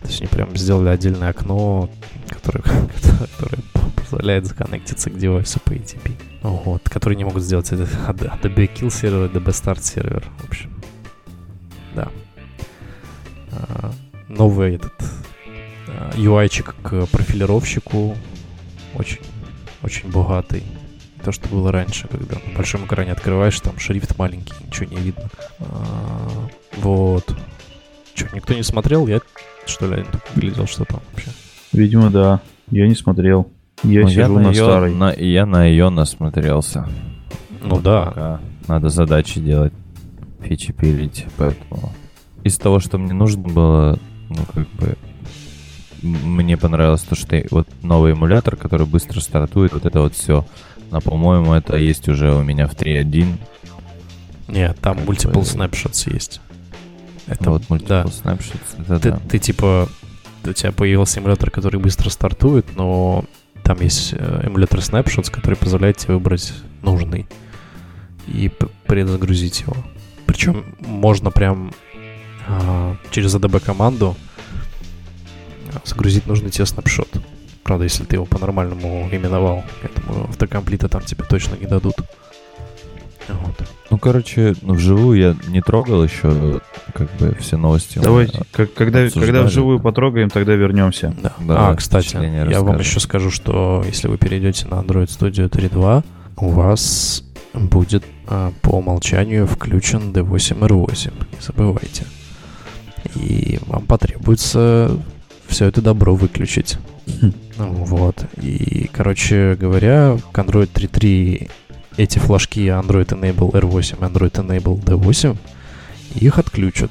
То есть они прям сделали отдельное окно, которое, которое позволяет законнектиться к девайсу по ADB. Вот, которые не могут сделать это ADB Kill сервер и DB Start сервер. В общем, да. А, новый этот а, UI-чик к профилировщику очень, очень богатый. То, что было раньше, когда на большом экране открываешь, там шрифт маленький, ничего не видно. А, вот. Че, никто не смотрел? Я, что ли, один только глядел, что там вообще. Видимо, да. Я не смотрел. Я Ну, сижу на, её- старой. на- я на ее насмотрелся. Ну Вот да, пока Надо задачи делать, фичи пилить, поэтому... Из того, что мне нужно было, ну, как бы... Мне понравилось то, что вот новый эмулятор, который быстро стартует, вот это вот все. Но, по-моему, это есть уже у меня в 3.1. Нет, там Как multiple бы- snapshots есть. Это вот да. Multiple Snapshots, это Ты, да. ты типа, у тебя появился эмулятор, который быстро стартует, но там есть э, эмулятор Snapshots, который позволяет тебе выбрать нужный и предзагрузить его. Причем можно прям а, через ADB команду а, загрузить нужный тебе снапшот. Правда, если ты его по-нормальному именовал, я думаю, автокомплита там тебе точно не дадут. Вот. Ну, короче, ну, вживую я не трогал еще, как бы, все новости. Давайте, как- когда, обсуждали когда вживую потрогаем, тогда вернемся. Да. Да, а, кстати, я вам расскажем. еще скажу, что если вы перейдете на Android Studio 3.2, у вас будет а, по умолчанию включен D8R8. Не забывайте. И вам потребуется все это добро выключить. Ну, Вот. И, короче говоря, к Android 3.3 эти флажки Android Enable R8 и Android Enable D8 их отключат.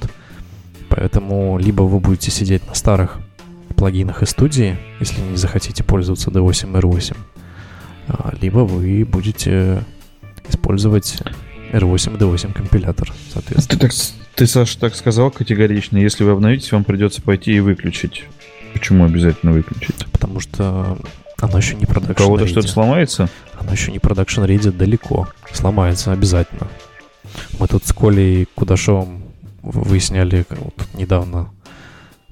Поэтому либо вы будете сидеть на старых плагинах из студии, если не захотите пользоваться D8 R8, а, либо вы будете использовать R8 и D8 компилятор, Ты, соответственно. так, с- ты, Саша, так сказал категорично. Если вы обновитесь, вам придется пойти и выключить. Почему обязательно выключить? Потому что оно еще не У продакшн кого-то что-то сломается? Оно еще не продакшн реди далеко. Сломается обязательно. Мы тут с Колей Кудашовым выясняли вот недавно,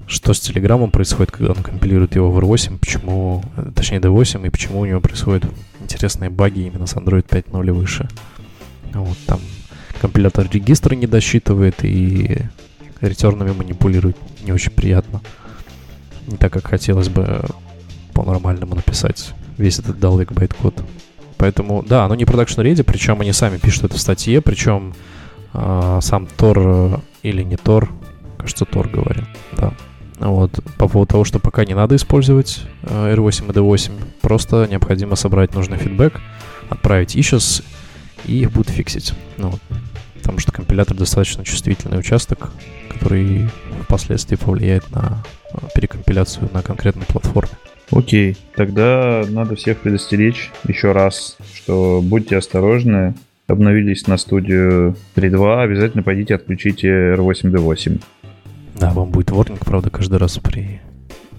что с Телеграмом происходит, когда он компилирует его в R8, почему, э, точнее D8, и почему у него происходят интересные баги именно с Android 5.0 и выше. Вот там компилятор регистра не досчитывает и ретернами манипулирует не очень приятно. Не так, как хотелось бы по-нормальному написать весь этот Dalvik байт-код. Поэтому, да, оно не production ready, причем они сами пишут это в статье, причем а, сам Тор э, или не Тор, кажется, Тор говорил, да. Вот, по поводу того, что пока не надо использовать э, R8 и D8, просто необходимо собрать нужный фидбэк, отправить issues, и их будут фиксить. Ну, потому что компилятор достаточно чувствительный участок, который впоследствии повлияет на э, перекомпиляцию на конкретной платформе. Окей, тогда надо всех предостеречь еще раз, что будьте осторожны, обновились на студию 3.2, обязательно пойдите отключите R8D8. Да, вам будет warning, правда, каждый раз при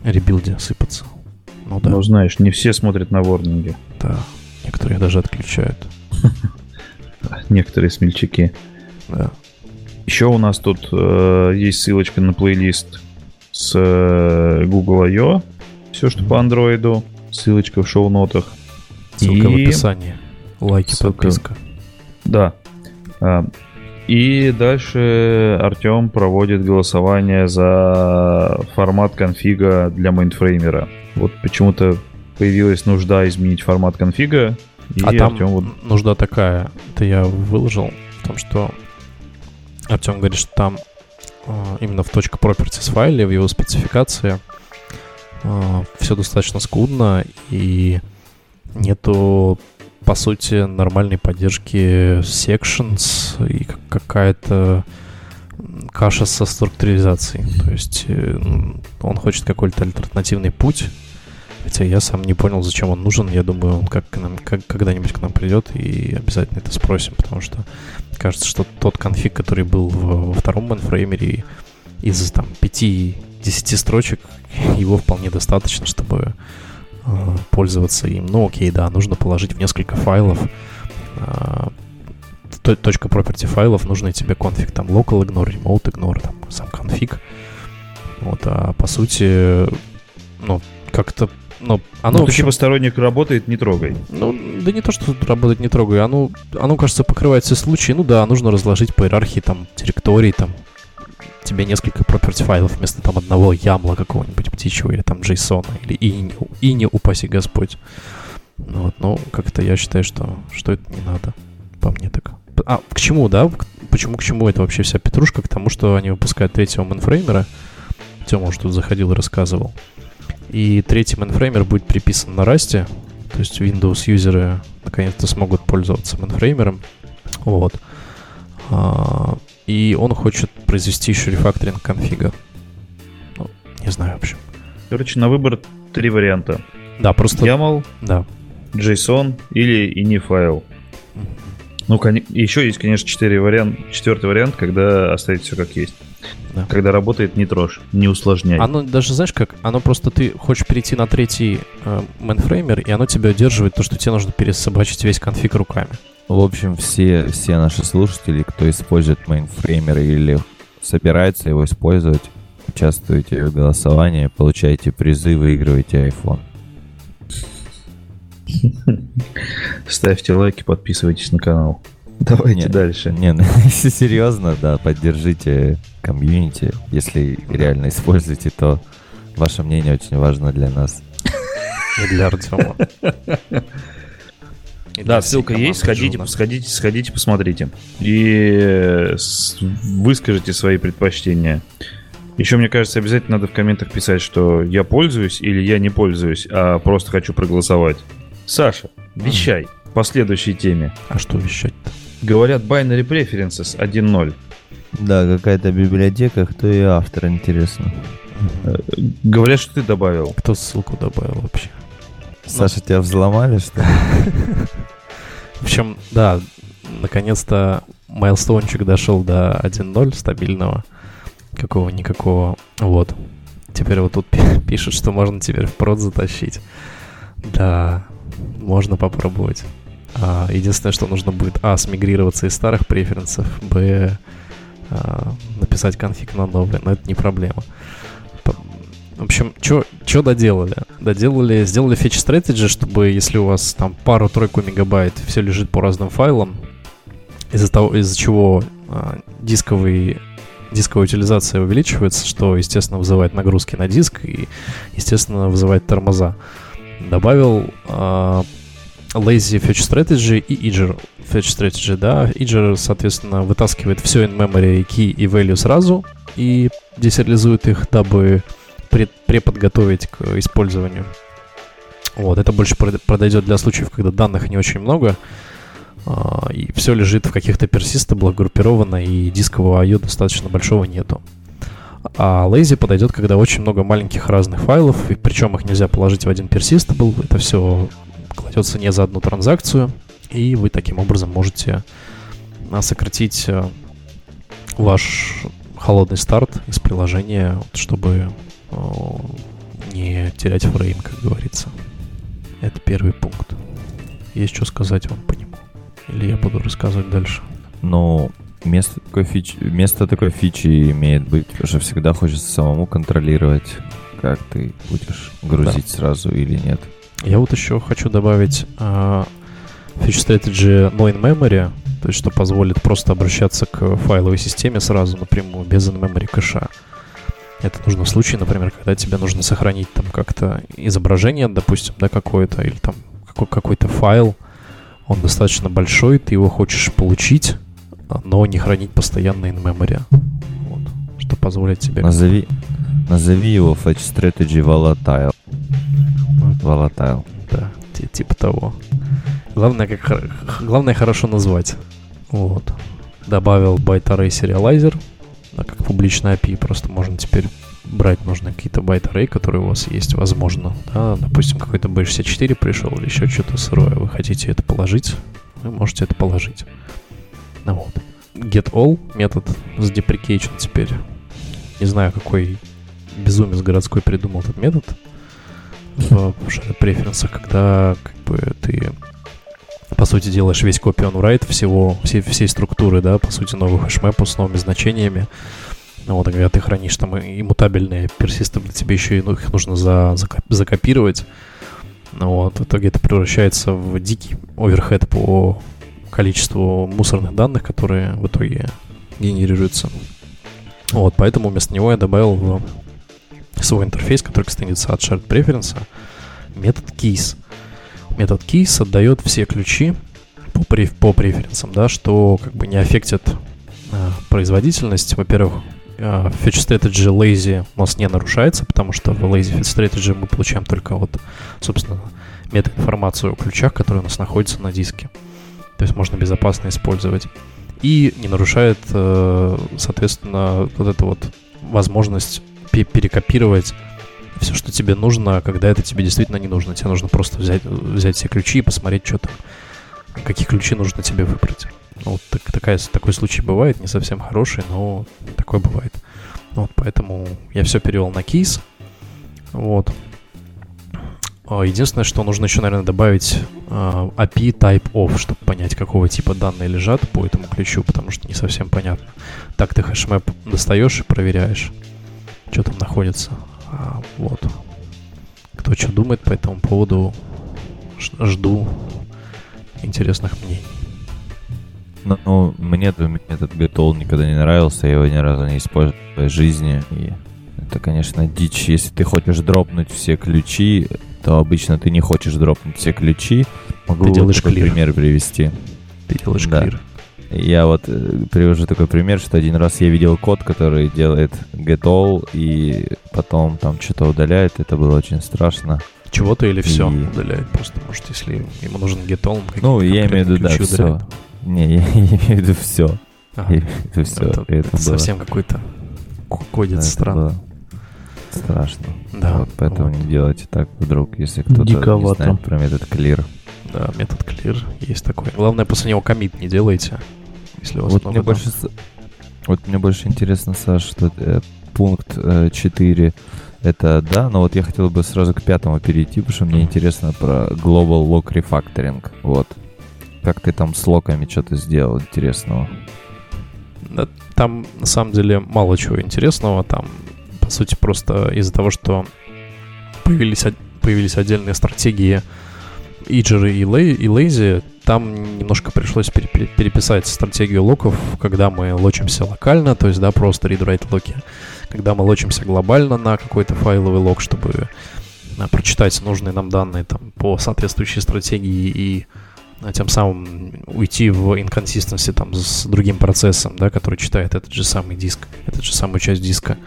rebuild е сыпаться. Ну да, Но знаешь, не все смотрят на warning и, да. Некоторые даже отключают. некоторые смельчаки. Да. Еще у нас тут э, есть ссылочка на плейлист с э, Google I.O. Все, что по андроиду. Ссылочка в шоу-нотах. Ссылка в И- описании. Лайки, Ссылка. подписка. Да. А, И дальше Артем проводит голосование за формат конфига для мейнфреймера. Вот почему-то появилась нужда изменить формат конфига. И а там Артем вот нужда такая, это я выложил, в том, что Артем говорит, что там именно в точка .properties файле, в его спецификации все достаточно скудно и нету по сути нормальной поддержки sections и как- какая-то каша со структуризацией. То есть э, он хочет какой-то альтернативный путь, хотя я сам не понял, зачем он нужен. Я думаю, он как, к нам, как когда-нибудь к нам придет и обязательно это спросим, потому что кажется, что тот конфиг, который был во, во втором мейнфреймере, из там 5-10 строчек, его вполне достаточно, чтобы э, пользоваться им. Ну окей, да, нужно положить в несколько файлов э, точка property файлов, нужно тебе конфиг, там, local ignore, remote ignore, там, сам конфиг. Вот, а по сути, ну, как-то, ну, оно... Ну, общем... сторонник работает, не трогай. Ну, да не то, что работает, не трогай, оно, оно, кажется, покрывает все случаи. Ну да, нужно разложить по иерархии, там, директорий, там, тебе несколько property файлов вместо там одного ямла какого-нибудь птичьего или там JSON или и, и не упаси Господь. Ну, вот, ну, как-то я считаю, что, что это не надо. По мне так. А, к чему, да? Почему к чему это вообще вся петрушка? К тому, что они выпускают третьего Mainframer а. Тёма уже тут заходил и рассказывал. И третий Mainframer будет переписан на Rust е. То есть Windows юзеры наконец-то смогут пользоваться Mainframer ом. Вот. А, и он хочет произвести еще рефакторинг конфига. Ну, не знаю, в общем. Короче, на выбор три варианта. Да, просто... YAML, да. JSON или ini файл. Ну, еще есть, конечно, четыре вариант, четвертый вариант, когда оставить все как есть. Да. Когда работает, не трожь, не усложняй. Оно даже, знаешь как, оно просто ты хочешь перейти на третий э, Mainframer, и оно тебя удерживает то, что тебе нужно пересобачить весь конфиг руками. В общем, все, все наши слушатели, кто использует Mainframer или собирается его использовать, участвуйте в голосовании, получаете призы, выигрываете iPhone. Ставьте лайки, подписывайтесь на канал. Давайте не, дальше. Не, ну, если серьезно, да, поддержите комьюнити. Если реально используете, то ваше мнение очень важно для нас. И для Артема. Да, ссылка есть, сходите, сходите, сходите, посмотрите. И выскажите свои предпочтения. Еще, мне кажется, обязательно надо в комментах писать, что я пользуюсь или я не пользуюсь, а просто хочу проголосовать. Саша, вещай по следующей теме. А что вещать-то? Говорят, binary preferences 1.0. Да, какая-то библиотека, кто и автор, интересно. Э, говорят, что ты добавил. Кто ссылку добавил вообще? Саша, тебя взломали, что ли? В общем, да, наконец-то майлстоунчик дошел до 1.0 стабильного. Какого-никакого. Вот. Теперь вот тут пишут, что можно теперь в прод затащить. Да, можно попробовать. А, единственное, что нужно будет, а, смигрироваться из старых преференсов, б, а, написать конфиг на новый, но это не проблема. В общем, что доделали? Доделали, сделали фетч strategy, чтобы если у вас там пару-тройку мегабайт, все лежит по разным файлам, из-за того, из-за чего а, дисковый дисковая утилизация увеличивается, что, естественно, вызывает нагрузки на диск и, естественно, вызывает тормоза добавил э, Lazy Fetch Strategy и Edger Fetch Strategy, да. Edger, соответственно, вытаскивает все in-memory key и value сразу и десериализует их, дабы пред, преподготовить к использованию. Вот, это больше подойдет для случаев, когда данных не очень много, э, и все лежит в каких-то персистаблах группировано, и дискового I.O. достаточно большого нету. А Lazy подойдет, когда очень много маленьких разных файлов, и причем их нельзя положить в один persistable. Это все кладется не за одну транзакцию, и вы таким образом можете а, сократить а, ваш холодный старт из приложения, чтобы а, не терять фрейм, как говорится. Это первый пункт. Есть что сказать вам по нему? Или я буду рассказывать дальше? Ну, Место такой фичи, место такой фичи имеет быть, потому что всегда хочется самому контролировать, как ты будешь грузить да. сразу или нет. Я вот еще хочу добавить uh, Feature Strategy No in Memory, то есть что позволит просто обращаться к файловой системе сразу напрямую, без in-memory кэша. Это нужно в случае, например, когда тебе нужно сохранить там как-то изображение, допустим, да, какое-то, или там какой-то файл, он достаточно большой, ты его хочешь получить, но не хранить постоянно in memory. Вот, что позволит тебе... Назови, назови его Fetch Strategy Volatile. Volatile. Да, типа того. Главное, как, главное хорошо назвать. Вот. Добавил Byte Array Serializer. да, как публичная API, просто можно теперь брать нужно какие-то байт array, которые у вас есть, возможно. Да, допустим, какой-то B64 пришел или еще что-то сырое, вы хотите это положить, вы можете это положить. Ну, вот. GetAll метод с deprecation теперь. Не знаю, какой безумец городской придумал этот метод в преференсах, когда как бы ты по сути делаешь весь copy on write всего, всей, всей структуры, да, по сути новых хэшмэпов с новыми значениями. Вот, когда ты хранишь там иммутабельные персисты, тебе еще ну, их нужно за, за, закопировать. Ну, вот, в итоге это превращается в дикий оверхед по количеству мусорных данных, которые в итоге генерируются. Вот, поэтому вместо него я добавил в свой интерфейс, который экстендится от shared preference, метод keys. Метод keys отдает все ключи по, преф, по преференсам, да, что как бы не аффектит а, производительность. Во-первых, а, Fetch Strategy Lazy у нас не нарушается, потому что в Lazy Fetch Strategy мы получаем только вот, собственно, метаинформацию о ключах, которые у нас находятся на диске. То есть можно безопасно использовать. И не нарушает, э, соответственно, вот эту вот возможность перекопировать все, что тебе нужно, когда это тебе действительно не нужно. Тебе нужно просто взять, взять все ключи и посмотреть, что там, какие ключи нужно тебе выбрать. Ну, вот так, такая, такой случай бывает, не совсем хороший, но такой бывает. Вот, поэтому я все перевел на кейс. Вот. А, единственное, что нужно еще, наверное, добавить uh, API type of, чтобы понять, какого типа данные лежат по этому ключу, потому что не совсем понятно. Так ты хэшмэп достаешь и проверяешь, что там находится. А, вот. Кто что думает по этому поводу, жду интересных мнений. Ну, ну мне этот GetAll никогда не нравился, я его ни разу не использовал в своей жизни. И это, конечно, дичь. Если ты хочешь дропнуть все ключи, то обычно ты не хочешь дропнуть все ключи. Могу ты делаешь такой клир. пример привести. Ты делаешь да. клир. Я вот э, привожу такой пример, что один раз я видел код, который делает getAll, и потом там что-то удаляет. Это было очень страшно. Чего-то или все и... удаляет? Просто, может, если ему нужен getAll, Ну, я имею в виду, да, все. Не, я, я имею в виду все. Ага. В виду все. Это, это, это совсем какой-то кодит да, странно. Страшно. Да. Вот поэтому вот. не делайте так вдруг, если кто-то не знает про метод clear. Да, метод clear есть такой. Главное, после него комит не делайте, если у вас вот мне больше, Вот мне больше интересно, Саш, что э, пункт э, 4 это да, но вот я хотел бы сразу к пятому перейти, потому что мне интересно про Global Lock Refactoring. Вот. Как ты там с локами что-то сделал интересного? Там, на самом деле, мало чего интересного. Там, по сути, просто из-за того, что появились, появились отдельные стратегии Иджеры и, Лей, и Lazy, там немножко пришлось переписать стратегию локов, когда мы лочимся локально, то есть, да, просто read-write локи. Когда мы лочимся глобально на какой-то файловый лог, чтобы а, прочитать нужные нам данные там, по соответствующей стратегии и а, тем самым уйти в инконсистенции там с другим процессом, да, который читает этот же самый диск, этот же самую часть диска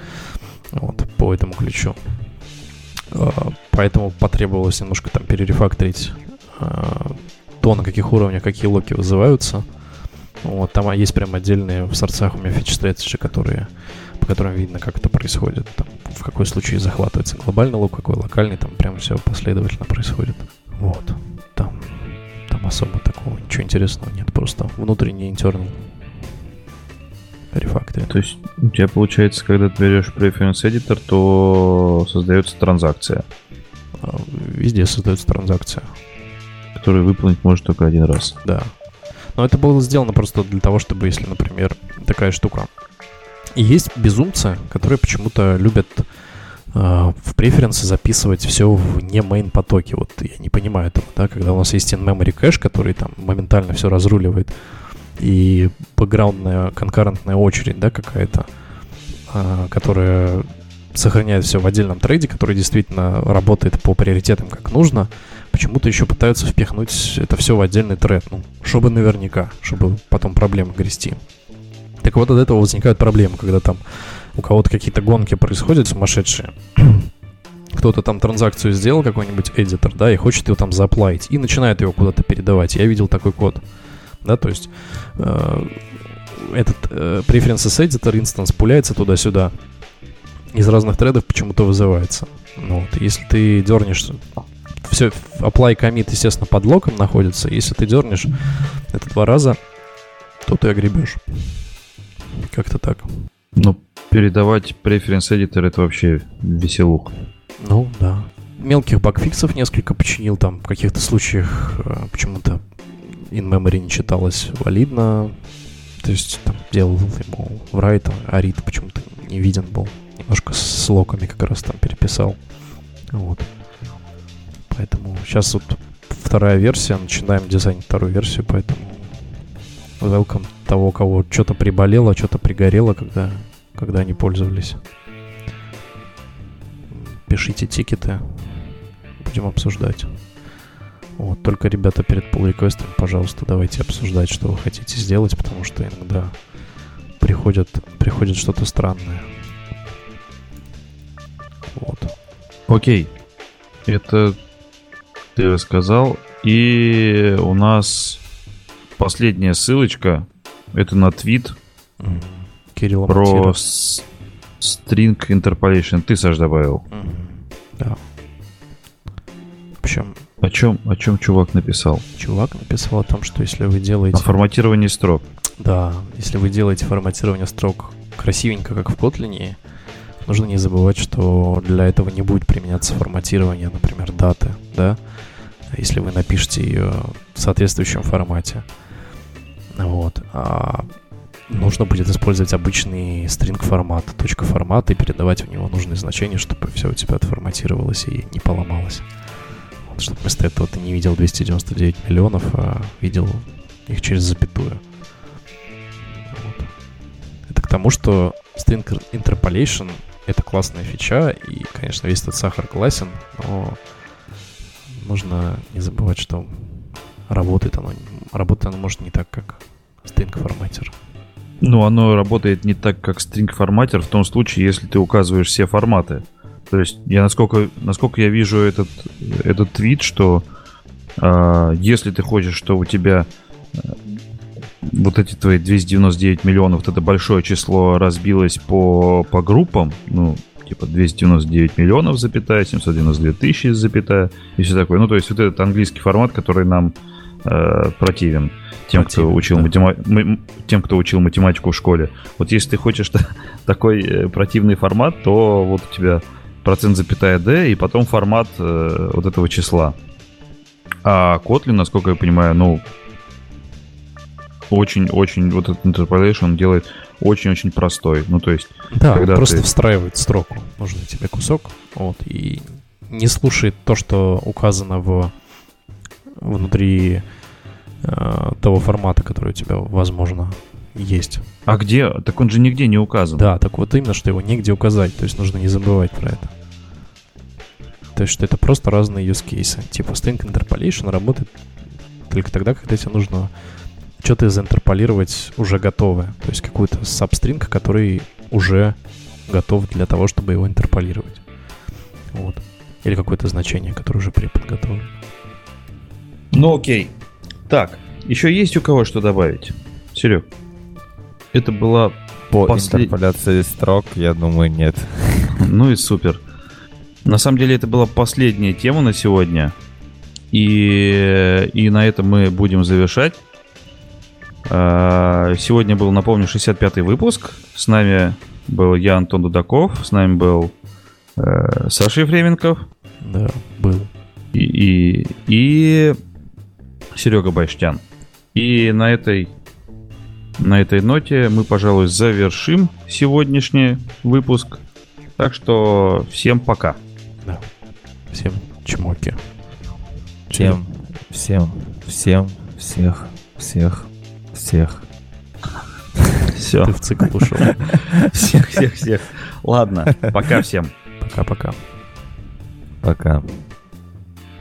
вот, по этому ключу. А, поэтому потребовалось немножко там перерефакторить а, то, на каких уровнях какие локи вызываются. Вот, там есть прям отдельные в сорцах у меня фичи strategy, которые, по которым видно, как это происходит. Там, в какой случае захватывается глобальный лок, какой локальный, там прям все последовательно происходит. Вот. Там, там особо такого ничего интересного нет, просто внутренний интернал рефакторе. То есть у тебя получается, когда ты берешь Preference Editor, то создается транзакция. А, везде создается транзакция. Которую выполнить может только один раз. Да. Но это было сделано просто для того, чтобы, если, например, такая штука. И есть безумцы, которые почему-то любят э, в преференсы записывать все в не main потоке. Вот я не понимаю этого, да, когда у нас есть in-memory кэш, который там моментально все разруливает и бэкграундная конкурентная очередь, да, какая-то, а, которая сохраняет все в отдельном трейде, который действительно работает по приоритетам как нужно, почему-то еще пытаются впихнуть это все в отдельный тред, ну, чтобы наверняка, чтобы потом проблемы грести. Так вот от этого возникают проблемы, когда там у кого-то какие-то гонки происходят сумасшедшие, кто-то там транзакцию сделал, какой-нибудь эдитор, да, и хочет его там заплатить, и начинает его куда-то передавать. Я видел такой код да, то есть э, этот э, Preferences Editor instance пуляется туда-сюда. Из разных тредов почему-то вызывается. Ну, вот, если ты дернешь... Все, apply commit, естественно, под локом находится. Если ты дернешь это два раза, то ты огребешь. Как-то так. Ну, передавать Preference Editor это вообще веселух. Ну, да. Мелких багфиксов несколько починил, там в каких-то случаях э, почему-то in memory не читалось валидно. То есть там делал ему write, а read почему-то не виден был. Немножко с локами как раз там переписал. Вот. Поэтому сейчас вот вторая версия, начинаем дизайнить вторую версию, поэтому welcome того, кого что-то приболело, что-то пригорело, когда, когда они пользовались. Пишите тикеты, будем обсуждать. Вот, только, ребята, перед pull реквестом пожалуйста, давайте обсуждать, что вы хотите сделать, потому что иногда приходит, приходит что-то странное. Вот. Окей. Это ты рассказал. И у нас последняя ссылочка. Это на твит Кирилл про с- string interpolation. Ты, Саш, добавил. Мгм. Да. В общем, О чем, о чем чувак написал? чувак написал о том, что если вы О делаете... форматировании строк. Да, если вы делаете форматирование строк красивенько, как в Kotlin, нужно не забывать, что для этого не будет применяться форматирование, например, даты, да, если вы напишете ее в соответствующем формате. Вот. А нужно будет использовать обычный string формат, точка формата и передавать в него нужные значения, чтобы все у тебя отформатировалось и не поломалось. Вот, чтобы вместо этого ты не видел 299 миллионов, а видел их через запятую. Вот. Это к тому, что string interpolation — это классная фича, и, конечно, весь этот сахар классен, но нужно не забывать, что работает оно, работает оно может не так, как string форматер. Ну, оно работает не так, как string форматер в том случае, если ты указываешь все форматы. То есть, я насколько, насколько я вижу этот, этот твит, что а, если ты хочешь, что у тебя э, вот эти твои 299 миллионов, вот это большое число разбилось по, по группам, ну, типа 299 миллионов, запятая, 792 тысячи, запятая, и все такое. Ну, то есть вот этот английский формат, который нам э, противен тем, кто учил да. матема- тем, кто учил математику в школе. Вот если ты хочешь та- такой э, противный формат, то вот у тебя процент запятая d и потом формат э, вот этого числа. А Kotlin, насколько я понимаю, ну очень-очень вот этот interpolation делает очень-очень простой. Ну то есть Да, Когда просто ты- встраивает строку. Нужный тебе кусок, вот, и не слушает то, что указано в внутри э, того формата, который у тебя, возможно, есть. А где? Так он же нигде не указан. Да, так вот именно, что его негде указать, то есть нужно не забывать про это. То есть, что это просто разные use cases. Типа string interpolation работает только тогда, когда тебе нужно что-то заинтерполировать уже готовое. То есть какой-то substring, который уже готов для того, чтобы его интерполировать. Вот. Или какое-то значение, которое уже преподготовлено. Ну окей. Так, еще есть у кого что добавить? Серег, это была... По Послед- интерполяции строк, я думаю, нет. Ну и супер. На самом деле это была последняя тема на сегодня. И, и на этом мы будем завершать. А, Сегодня был, напомню, 65-й выпуск. С нами был я, Антон Дудаков. С нами был э, Саша Ефременков. Да, был. и, и, и Серега Байштян. И на этой, на этой ноте мы, пожалуй, завершим сегодняшний выпуск. Так что всем пока. Да. Всем чмоки. Всем, всем, всем, всех, всех, всех. Все. Ты в цикл ушел. Всех, всех, всех. Ладно, пока всем. Пока-пока. Пока.